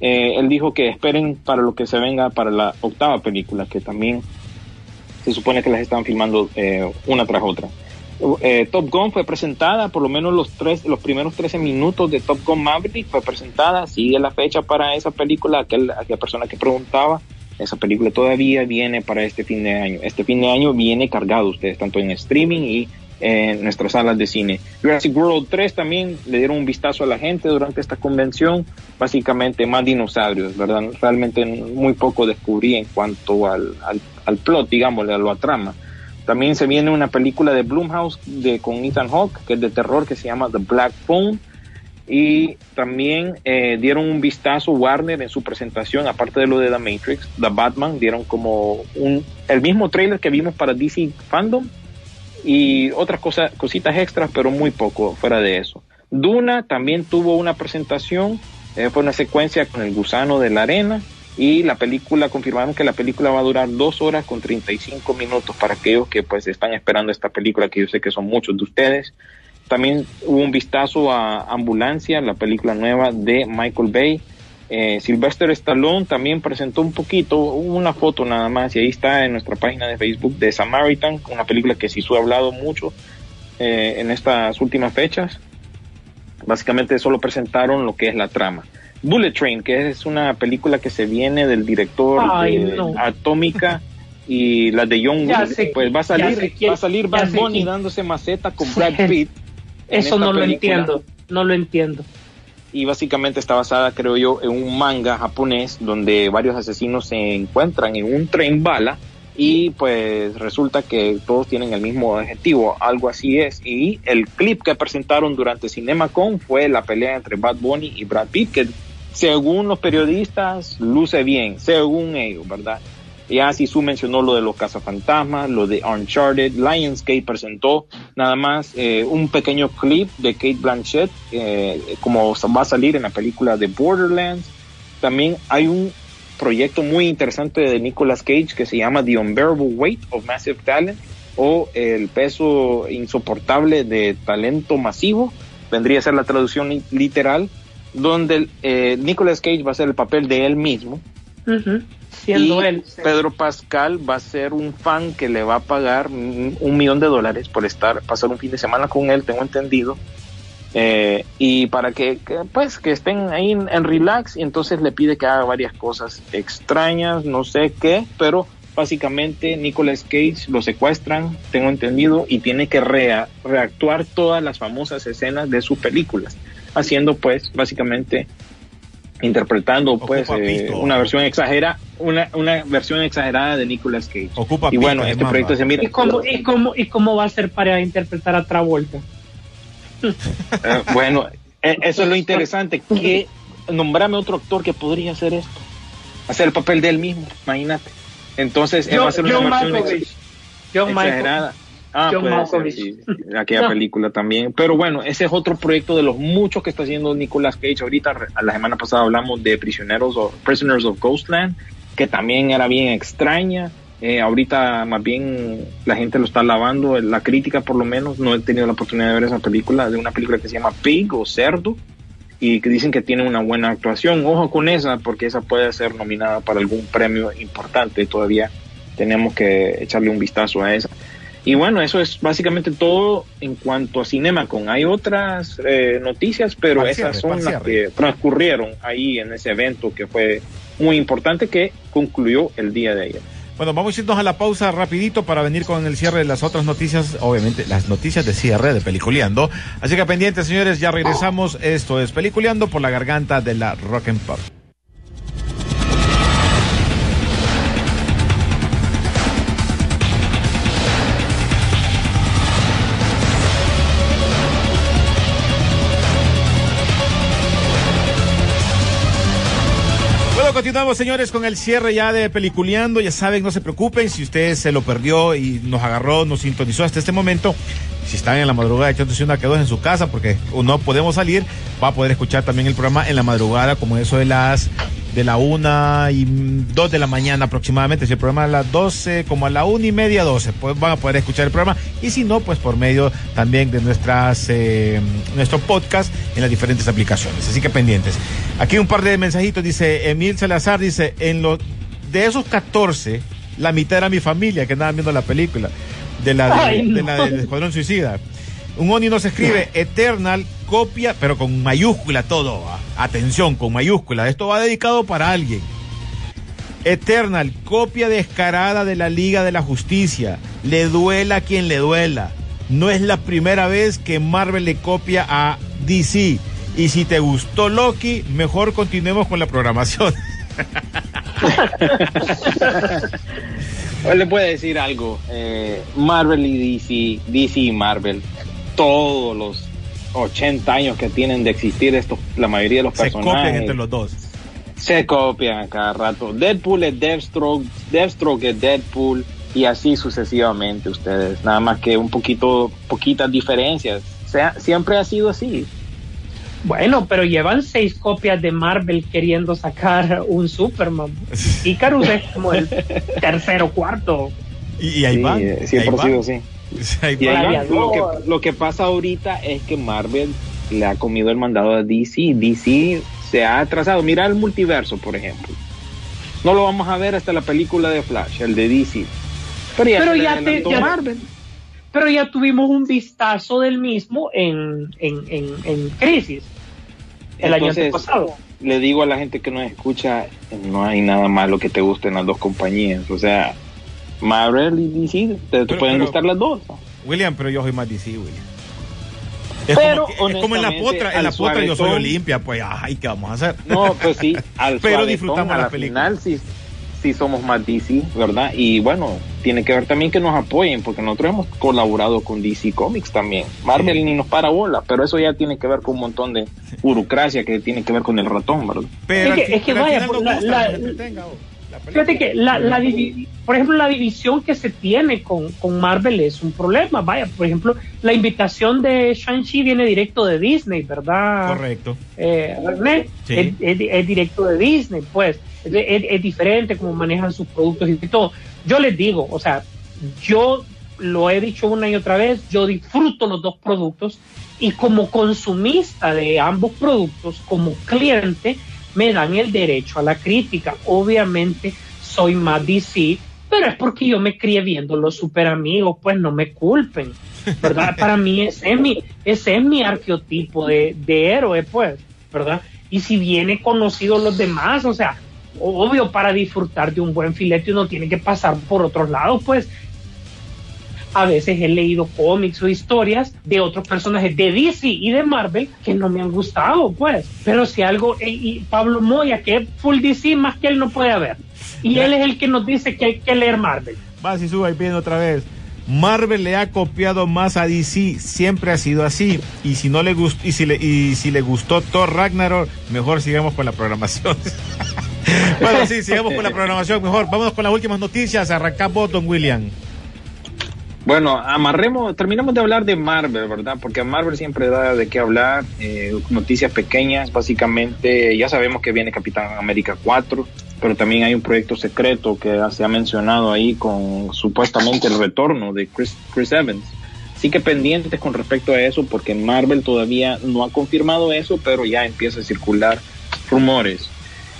eh, él dijo que esperen para lo que se venga para la octava película, que también se supone que las están filmando eh, una tras otra. eh, Top Gun fue presentada, por lo menos los tres, los primeros 13 minutos de Top Gun Maverick fue presentada, sigue la fecha para esa película, aquel, aquella persona que preguntaba, esa película todavía viene para este fin de año. Este fin de año viene cargado ustedes, tanto en streaming y en nuestras salas de cine. Jurassic World 3 también le dieron un vistazo a la gente durante esta convención, básicamente más dinosaurios, ¿verdad? Realmente muy poco descubrí en cuanto al, al, plot, digámosle, a la trama. También se viene una película de Blumhouse de, con Ethan Hawke, que es de terror, que se llama The Black Phone. Y también eh, dieron un vistazo Warner en su presentación, aparte de lo de The Matrix, The Batman, dieron como un, el mismo trailer que vimos para DC Fandom y otras cosas, cositas extras, pero muy poco fuera de eso. Duna también tuvo una presentación, eh, fue una secuencia con el gusano de la arena y la película, confirmaron que la película va a durar dos horas con 35 minutos para aquellos que pues están esperando esta película, que yo sé que son muchos de ustedes. También hubo un vistazo a Ambulancia, la película nueva de Michael Bay. Eh, Sylvester Stallone también presentó un poquito, una foto nada más, y ahí está en nuestra página de Facebook de Samaritan, una película que sí se ha hablado mucho eh, en estas últimas fechas. Básicamente solo presentaron lo que es la trama. Bullet Train, que es una película que se viene del director Ay, de no. Atómica y la de John Ya Wick, sé pues va a salir, quién- va a salir Bad Bunny dándose maceta con Brad Pitt. Eso no lo entiendo, no lo entiendo. Y básicamente está basada, creo yo, en un manga japonés donde varios asesinos se encuentran en un tren bala y pues resulta que todos tienen el mismo objetivo, algo así es. Y el clip que presentaron durante CinemaCon fue la pelea entre Bad Bunny y Brad Pitt, que según los periodistas luce bien, según ellos, ¿verdad? Ya Sisu mencionó lo de los cazafantasmas, lo de Uncharted, Lionsgate presentó nada más eh, un pequeño clip de Kate Blanchett, eh, como va a salir en la película de Borderlands. También hay un proyecto muy interesante de Nicolas Cage que se llama The Unbearable Weight of Massive Talent o El peso insoportable de talento masivo, vendría a ser la traducción li- literal, donde eh, Nicolas Cage va a hacer el papel de él mismo Siendo y él. Pedro Pascal va a ser un fan que le va a pagar un millón de dólares por estar, pasar un fin de semana con él, tengo entendido. Eh, y para que, que, pues que estén ahí en, en relax y entonces le pide que haga varias cosas extrañas, no sé qué, pero básicamente Nicolas Cage lo secuestran, tengo entendido, y tiene que rea- reactuar todas las famosas escenas de sus películas, haciendo pues básicamente interpretando pues eh, una versión exagera una, una versión exagerada de Nicolas Cage. Ocupa y bueno este proyecto se mira ¿Y cómo, y, cómo, ¿Y cómo va a ser para interpretar a Travolta? Eh, bueno eh, eso es lo interesante que nombrame otro actor que podría hacer esto hacer el papel de él mismo imagínate. Entonces él va a hacer una John versión ex- John exagerada Ah, John Malkovich. ser, sí, aquella No. película también. Pero bueno, ese es otro proyecto de los muchos que está haciendo Nicolas Cage. Ahorita, a la semana pasada hablamos de Prisioneros o Prisoners of Ghostland, que también era bien extraña. Eh, ahorita más bien la gente lo está lavando, la crítica por lo menos. No he tenido la oportunidad de ver esa película, de una película que se llama Pig o Cerdo, y que dicen que tiene una buena actuación. Ojo con esa, porque esa puede ser nominada para algún premio importante. Todavía tenemos que echarle un vistazo a esa. Y bueno, eso es básicamente todo en cuanto a CinemaCon. Hay otras eh, noticias, pero esas son las que transcurrieron ahí en ese evento que fue muy importante que concluyó el día de ayer. Bueno, vamos a irnos a la pausa rapidito para venir con el cierre de las otras noticias, obviamente las noticias de cierre de Peliculeando. Así que pendientes, señores, ya regresamos. Esto es Peliculeando por la garganta de la Rock and Pop. Continuamos, señores, con el cierre ya de Peliculeando. Ya saben, no se preocupen si usted se lo perdió y nos agarró, nos sintonizó hasta este momento. Si están en la madrugada echándose una que dos en su casa porque no podemos salir, va a poder escuchar también el programa en la madrugada, como eso de las de la una y dos de la mañana aproximadamente. Si el programa a las 12, como a la una y media, 12, pues van a poder escuchar el programa. Y si no, pues por medio también de nuestras eh, nuestro podcast en las diferentes aplicaciones. Así que pendientes. Aquí un par de mensajitos, dice Emil Salazar, dice, en lo, de esos 14, la mitad era mi familia que andaban viendo la película. de la, de, Ay, de la del Escuadrón Suicida. Un Oni nos escribe Eternal, copia, pero con mayúscula todo. ah. Atención, con mayúscula. Esto va dedicado para alguien. Eternal, copia descarada de la Liga de la Justicia. Le duela a quien le duela. No es la primera vez que Marvel le copia a DC. Y si te gustó Loki, mejor continuemos con la programación. Hoy le puedo decir algo. eh, Marvel y DC, DC y Marvel, todos los 80 años que tienen de existir estos, la mayoría de los Se personajes copian entre los dos. se copian a cada rato. Deadpool es Deathstroke, Deathstroke es Deadpool y así sucesivamente ustedes. Nada más que un poquito, poquitas diferencias. Sea, siempre ha sido así. Bueno, pero llevan seis copias de Marvel queriendo sacar un Superman. Icarus es como el tercero o cuarto. Y, y ahí Sí, van. eh, siempre ahí ha sido así. Y ahí lo, que, lo que pasa ahorita es que Marvel le ha comido el mandado a DC. DC se ha atrasado. Mira el multiverso, por ejemplo. No lo vamos a ver hasta la película de Flash, el de DC. Pero ya, Pero ya te- ya- Marvel. Pero ya tuvimos un vistazo del mismo en, en, en, en Crisis el Entonces, año pasado. Le digo a la gente que nos escucha, no hay nada malo que te gusten las dos compañías. O sea, Marvel y DC, te, pueden pero- gustar las dos. William, pero yo soy más DC, William. Es, Pero, como, que- es como en la potra, en la potra yo soy Olimpia, pues, ay, ¿qué vamos a hacer? No, pues sí, al Pero disfrutamos a la la película. final sí, sí somos más DC, ¿verdad? Y bueno, tiene que ver también que nos apoyen, porque nosotros hemos colaborado con DC Comics también. Marvel Sí. ni nos para bola, pero eso ya tiene que ver con un montón de burocracia que tiene que ver con el ratón, ¿verdad? Pero Es que- es vaya, final nos la- la-. Fíjate que, la, por ejemplo, la división que se tiene con, con Marvel es un problema. Vaya, por ejemplo, la invitación de Shang-Chi viene directo de Disney, ¿verdad? Correcto. eh, René, Sí. es, es- es directo de Disney, pues es, diferente como manejan sus productos y todo. Yo les digo, o sea, yo lo he dicho una y otra vez, yo disfruto los dos productos y como consumista de ambos productos, como cliente, me dan el derecho a la crítica. Obviamente soy más DC, pero es porque yo me crié viendo los super amigos, pues no me culpen. ¿verdad? Para mí ese es mi, ese es mi arqueotipo de, de héroe, pues, ¿verdad? Y si viene conocido los demás, o sea, obvio, para disfrutar de un buen filete uno tiene que pasar por otros lados, pues. A veces he leído cómics o historias de otros personajes de DC y de Marvel que no me han gustado, pues. Pero si algo, eh, y Pablo Moya, que es full DC, más que él no puede haber. Y él es el que nos dice que hay que leer Marvel. Va, si sube ahí pidiendo otra vez. Marvel le ha copiado más a DC, siempre ha sido así. Y si no le gustó, y si le, y si le gustó Thor Ragnarok, mejor sigamos con la programación. bueno, sí, sigamos con la programación mejor. Vámonos con las últimas noticias. Arrancamos, Don William. Bueno, amarremos, terminamos de hablar de Marvel, ¿verdad? Porque Marvel siempre da de qué hablar, eh, noticias pequeñas, básicamente, ya sabemos que viene Capitán América 4, pero también hay un proyecto secreto que se ha mencionado ahí con supuestamente el retorno de Chris, Chris Evans. Así que pendientes con respecto a eso, porque Marvel todavía no ha confirmado eso, pero ya empieza a circular rumores.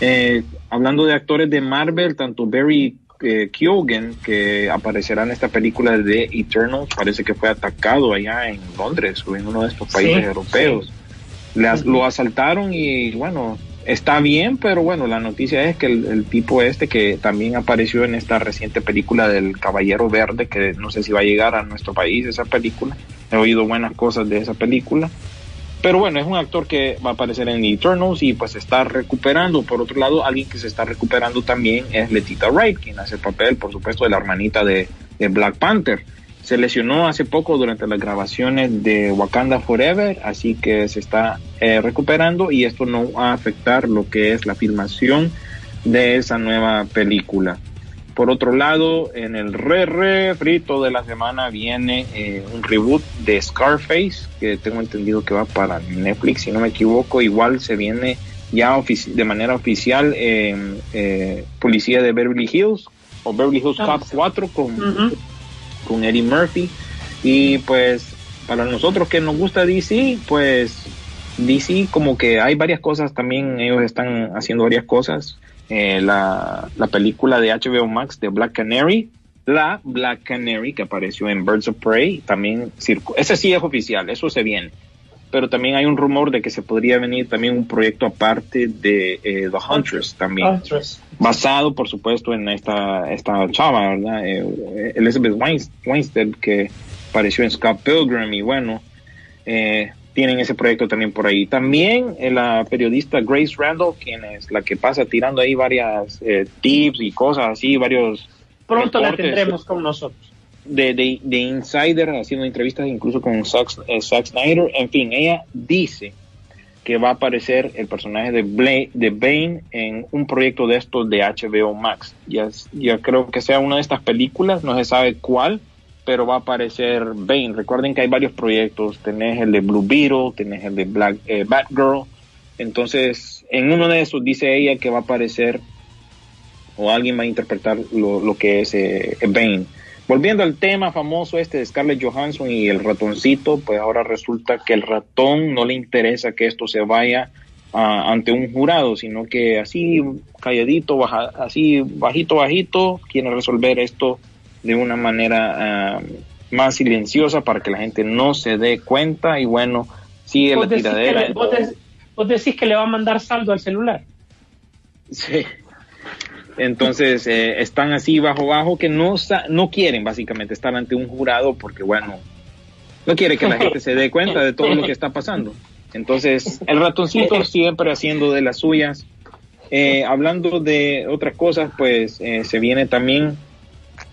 Eh, hablando de actores de Marvel, tanto Barry eh, Keoghan, que aparecerá en esta película de Eternals, parece que fue atacado allá en Londres o en uno de estos países Sí, europeos. Le Lo asaltaron y bueno, está bien, pero bueno, la noticia es que el, el tipo este que también apareció en esta reciente película del Caballero Verde, que no sé si va a llegar a nuestro país esa película, he oído buenas cosas de esa película. Pero bueno, es un actor que va a aparecer en Eternals y pues está recuperando. Por otro lado, alguien que se está recuperando también es Letita Wright, quien hace el papel, por supuesto, de la hermanita de, de Black Panther. Se lesionó hace poco durante las grabaciones de Wakanda Forever, así que se está eh, recuperando y esto no va a afectar lo que es la filmación de esa nueva película. Por otro lado, en el re refrito de la semana viene eh, un reboot de Scarface, que tengo entendido que va para Netflix, si no me equivoco. Igual se viene ya de manera oficial eh, eh, Policía de Beverly Hills o Beverly Hills Cop 4 con, con Eddie Murphy. Y pues para nosotros que nos gusta DC, pues DC como que hay varias cosas también, ellos están haciendo varias cosas. Eh, la, la película de HBO Max de Black Canary, la Black Canary que apareció en Birds of Prey, también ese sí es oficial, eso se viene. Pero también hay un rumor de que se podría venir también un proyecto aparte de eh, The Huntress también Huntress. basado por supuesto en esta esta chava verdad Eh, Elizabeth Weins- Weinstein que apareció en Scott Pilgrim y bueno eh, tienen ese proyecto también por ahí también eh, la periodista Grace Randall quien es la que pasa tirando ahí varias eh, tips y cosas así varios Pronto la tendremos con nosotros. de, de, de Insider haciendo entrevistas incluso con Zack, eh, Zack Snyder. En fin, ella dice que va a aparecer el personaje de, Bla- de Bane en un proyecto de estos de HBO Max. Ya, ya creo que sea una de estas películas, no se sabe cuál, pero va a aparecer Bane. Recuerden que hay varios proyectos, tenés el de Blue Beetle, tenés el de Black eh, Batgirl. Entonces, en uno de esos dice ella que va a aparecer o alguien va a interpretar lo, lo que es eh, Bane. Volviendo al tema famoso este de Scarlett Johansson y el ratoncito, pues ahora resulta que el ratón no le interesa que esto se vaya ah, ante un jurado, sino que así calladito, baja- así bajito, bajito, quiere resolver esto de una manera ah, más silenciosa para que la gente no se dé cuenta y bueno, sigue la tiradera. le, vos de- vos decís que le va a mandar saldo al celular. Sí. Entonces eh, están así bajo bajo que no no quieren básicamente estar ante un jurado porque bueno no quiere que la gente se dé cuenta de todo lo que está pasando. Entonces el ratoncito siempre haciendo de las suyas. Eh, hablando de otras cosas, pues eh, se viene también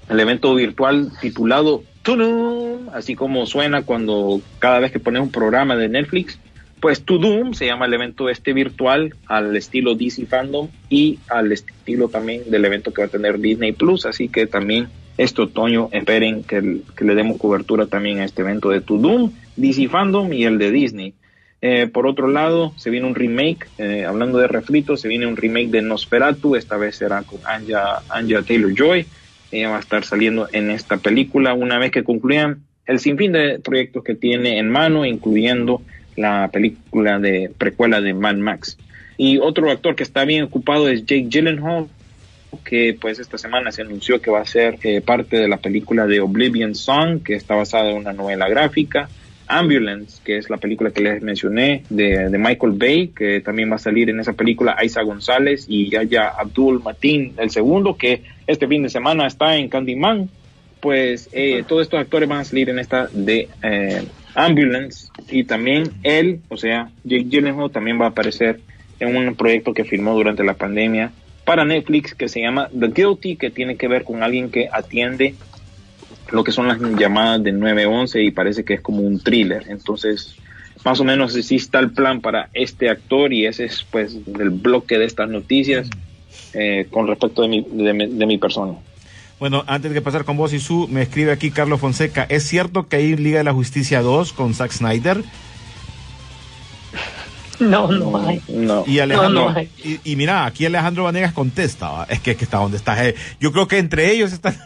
el evento virtual titulado Tudum, así como suena cuando cada vez que pones un programa de Netflix, pues Tudum se llama el evento este virtual al estilo DC Fandom y al estilo también del evento que va a tener Disney Plus, así que también este otoño esperen que, que le demos cobertura también a este evento de Tudum, DC Fandom y el de Disney. Eh, por otro lado, se viene un remake, eh, hablando de refritos, se viene un remake de Nosferatu, esta vez será con Anja, Anja Taylor-Joy, ella va a estar saliendo en esta película una vez que concluyan el sinfín de proyectos que tiene en mano, incluyendo la película de precuela de Mad Max. Y otro actor que está bien ocupado es Jake Gyllenhaal, que pues esta semana se anunció que va a ser eh, parte de la película de Oblivion Song, que está basada en una novela gráfica. Ambulance, que es la película que les mencioné de, Michael Bay, que también va a salir en esa película Isa González y Yaya Abdul Matin, el segundo, que este fin de semana está en Candyman. Pues eh, todos estos actores van a salir en esta de eh, Ambulance y también él, o sea, Jake Gyllenhaal también va a aparecer en un proyecto que firmó durante la pandemia para Netflix que se llama The Guilty, que tiene que ver con alguien que atiende lo que son las llamadas de 911 y parece que es como un thriller. Entonces, más o menos así está el plan para este actor y ese es pues el bloque de estas noticias eh, con respecto de mi, de, mi, de mi persona. Bueno, antes de pasar con vos y su, me escribe aquí Carlos Fonseca. ¿Es cierto que hay Liga de la Justicia 2 con Zack Snyder? No, no hay. No. Y Alejandro, No, no hay. y, y mira, aquí Alejandro Vanegas contesta, es que, que está donde está. eh. Yo creo que entre ellos están.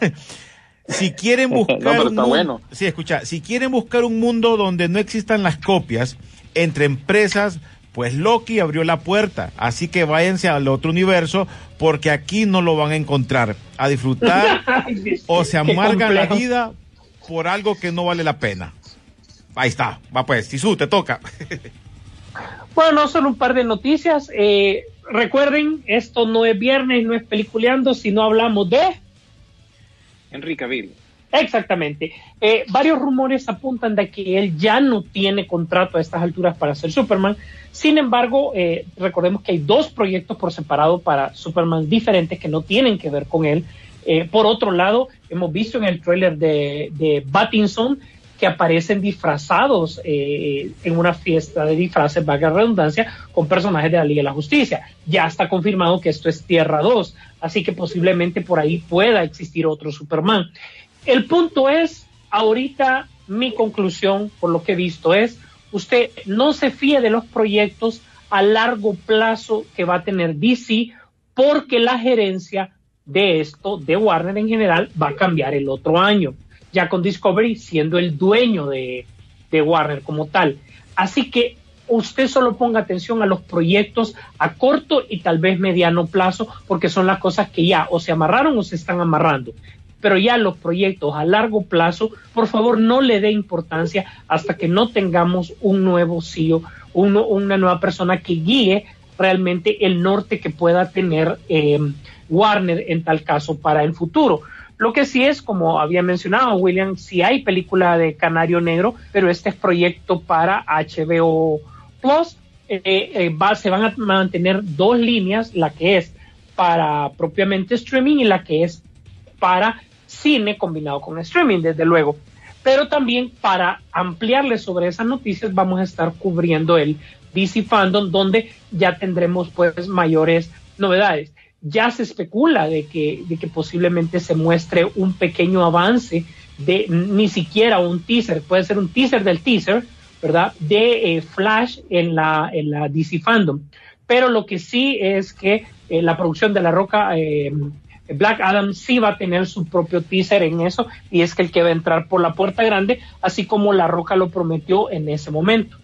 si quieren buscar. No, pero un está bueno. Sí, escucha, si quieren buscar un mundo donde no existan las copias entre empresas, pues Loki abrió la puerta. Así que váyanse al otro universo, porque aquí no lo van a encontrar. A disfrutar o se amargan la vida por algo que no vale la pena. Ahí está, va pues, Sisu, te toca. Bueno, solo un par de noticias. Eh, recuerden, esto no es viernes, no es peliculeando, sino hablamos de... Henry Cavill. Exactamente. Eh, varios rumores apuntan de que él ya no tiene contrato a estas alturas para ser Superman. Sin embargo, eh, recordemos que hay dos proyectos por separado para Superman diferentes que no tienen que ver con él. Eh, por otro lado, hemos visto en el tráiler de, de Pattinson que aparecen disfrazados eh, en una fiesta de disfraces, vaga redundancia, con personajes de la Liga de la Justicia. Ya está confirmado que esto es Tierra 2, así que posiblemente por ahí pueda existir otro Superman. El punto es, ahorita mi conclusión, por lo que he visto, es, usted no se fíe de los proyectos a largo plazo que va a tener DC, porque la gerencia de esto, de Warner en general, va a cambiar el otro año, ya con Discovery siendo el dueño de, Warner como tal. Así que usted solo ponga atención a los proyectos a corto y tal vez mediano plazo, porque son las cosas que ya o se amarraron o se están amarrando. pero ya los proyectos a largo plazo, por favor no le dé importancia hasta que no tengamos un nuevo CEO, una nueva persona que guíe realmente el norte que pueda tener eh, Warner en tal caso para el futuro. Lo que sí es, como había mencionado William, sí hay película de Canario Negro, pero este es proyecto para HBO Plus. Eh, eh, va, se van a mantener dos líneas, la que es para propiamente streaming y la que es para cine combinado con streaming, desde luego. Pero también para ampliarles sobre esas noticias vamos a estar cubriendo el DC Fandom, donde ya tendremos pues mayores novedades. Ya se especula de que, de que posiblemente se muestre un pequeño avance de ni siquiera un teaser, puede ser un teaser del teaser, ¿verdad? De eh, Flash en la, en la DC Fandom. Pero lo que sí es que eh, la producción de La Roca, eh, Black Adam sí va a tener su propio teaser en eso, y es que el que va a entrar por la puerta grande, así como La Roca lo prometió en ese momento.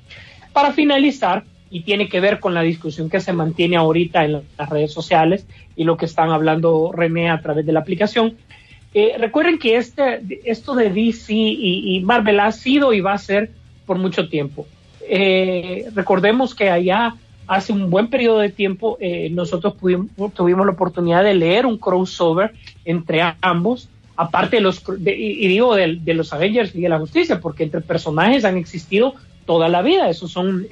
Para finalizar, y tiene que ver con la discusión que se mantiene ahorita en las redes sociales y lo que están hablando René a través de la aplicación. Eh, recuerden que este, esto de DC y, Marvel ha sido y va a ser por mucho tiempo. Eh, recordemos que allá hace un buen periodo de tiempo eh, nosotros tuvimos la oportunidad de leer un crossover entre ambos, aparte de los, y digo de, de, los Avengers y de la Justicia, porque entre personajes han existido toda la vida. Esos son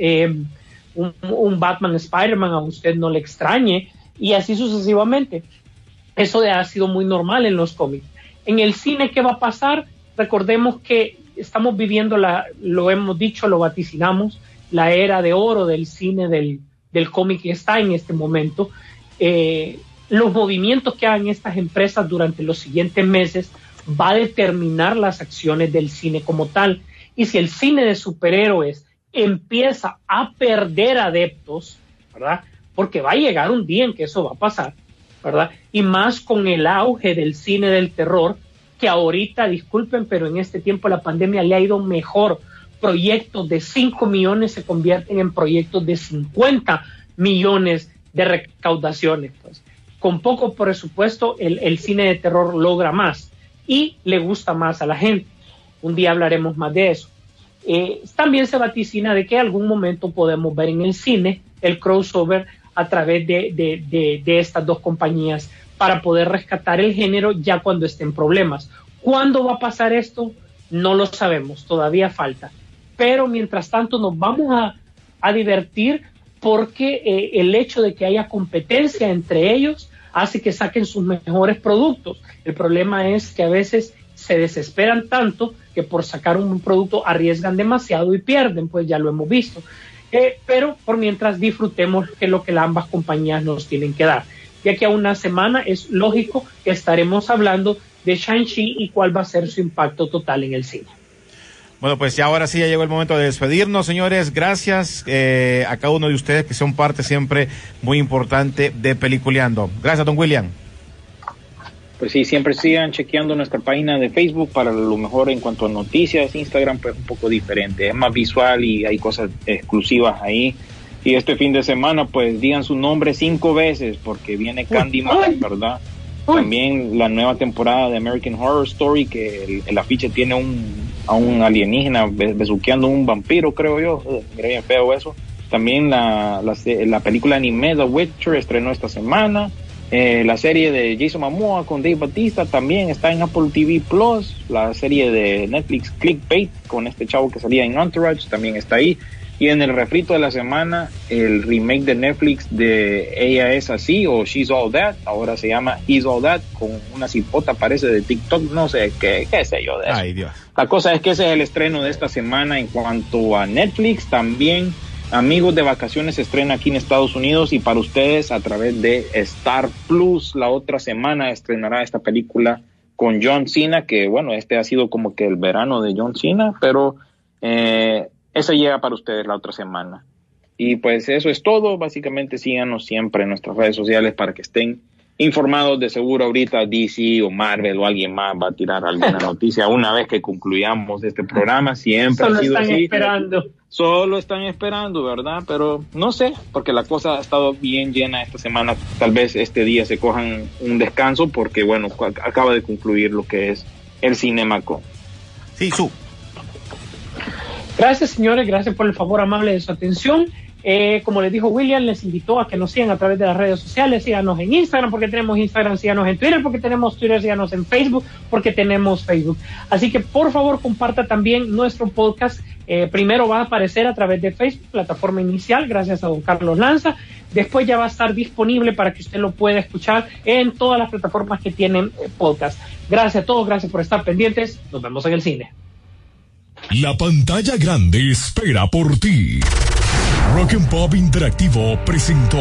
un, Batman Spider-Man, a usted no le extrañe, y así sucesivamente. Eso ha sido muy normal en los cómics. En el cine, ¿qué va a pasar? Recordemos que estamos viviendo, la, lo hemos dicho, lo vaticinamos, la era de oro del cine, del, del cómic que está en este momento. Eh, los movimientos que hagan estas empresas durante los siguientes meses va a determinar las acciones del cine como tal. Y si el cine de superhéroes empieza a perder adeptos, ¿verdad? Porque va a llegar un día en que eso va a pasar, ¿verdad? Y más con el auge del cine del terror, que ahorita, disculpen, pero en este tiempo la pandemia le ha ido mejor. Proyectos de 5 millones se convierten en proyectos de 50 millones de recaudaciones. Pues. Con poco presupuesto, el, el cine de terror logra más y le gusta más a la gente. Un día hablaremos más de eso. Eh, también se vaticina de que algún momento podemos ver en el cine el crossover a través de, estas dos compañías para poder rescatar el género ya cuando estén problemas. ¿Cuándo va a pasar esto? No lo sabemos, todavía falta. Pero mientras tanto nos vamos a, divertir porque eh, el hecho de que haya competencia entre ellos hace que saquen sus mejores productos. El problema es que a veces se desesperan tanto que por sacar un producto arriesgan demasiado y pierden, pues ya lo hemos visto. Eh, pero por mientras disfrutemos que lo que ambas compañías nos tienen que dar. Ya que a una semana es lógico que estaremos hablando de Shang-Chi y cuál va a ser su impacto total en el cine. Bueno, pues ya ahora sí ya llegó el momento de despedirnos, señores. Gracias eh, a cada uno de ustedes que son parte siempre muy importante de Peliculeando. Gracias, don William pues sí, siempre sigan chequeando nuestra página de Facebook para lo mejor en cuanto a noticias. Instagram pues un poco diferente, es más visual y hay cosas exclusivas ahí. Y este fin de semana pues digan su nombre cinco veces porque viene Candyman, ¿verdad? También la nueva temporada de American Horror Story que el, afiche tiene un, a un alienígena besuqueando un vampiro, creo yo. Mira bien feo eso. También la, la, la película anime The Witcher estrenó esta semana. Eh, la serie de Jason Momoa con Dave Batista también está en Apple TV Plus. La serie de Netflix Clickbait con este chavo que salía en Entourage también está ahí. Y en el refrito de la semana, el remake de Netflix de Ella es así o She's All That, ahora se llama He's All That, con una cipota parece de TikTok, no sé qué, qué sé yo de eso. Ay, Dios. La cosa es que ese es el estreno de esta semana en cuanto a Netflix, también Amigos de Vacaciones se estrena aquí en Estados Unidos y para ustedes a través de Star Plus. La otra semana estrenará esta película con John Cena, que bueno, este ha sido como que el verano de John Cena, pero eh, eso llega para ustedes la otra semana. Y pues eso es todo. Básicamente síganos siempre en nuestras redes sociales para que estén informados, de seguro ahorita DC o Marvel o alguien más va a tirar alguna noticia una vez que concluyamos este programa. Siempre Solo ha sido están así. esperando. Solo están esperando, ¿verdad? Pero no sé, porque la cosa ha estado bien llena esta semana. Tal vez este día se cojan un descanso porque, bueno, acaba de concluir lo que es el Cinemaco. Sí, su. Gracias, señores. Gracias por el favor amable de su atención. Eh, como les dijo William, les invitó a que nos sigan a través de las redes sociales. Síganos en Instagram porque tenemos Instagram, síganos en Twitter porque tenemos Twitter, síganos en Facebook porque tenemos Facebook. Así que por favor comparta también nuestro podcast. Eh, primero va a aparecer a través de Facebook, plataforma inicial, gracias a don Carlos Lanza. Después ya va a estar disponible para que usted lo pueda escuchar en todas las plataformas que tienen eh, podcast. Gracias a todos, gracias por estar pendientes. Nos vemos en el cine. La pantalla grande espera por ti. Rock and Pop Interactivo presentó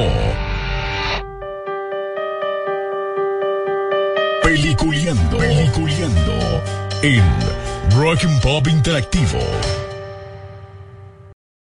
Peliculeando, Peliculeando en Rock and Pop Interactivo.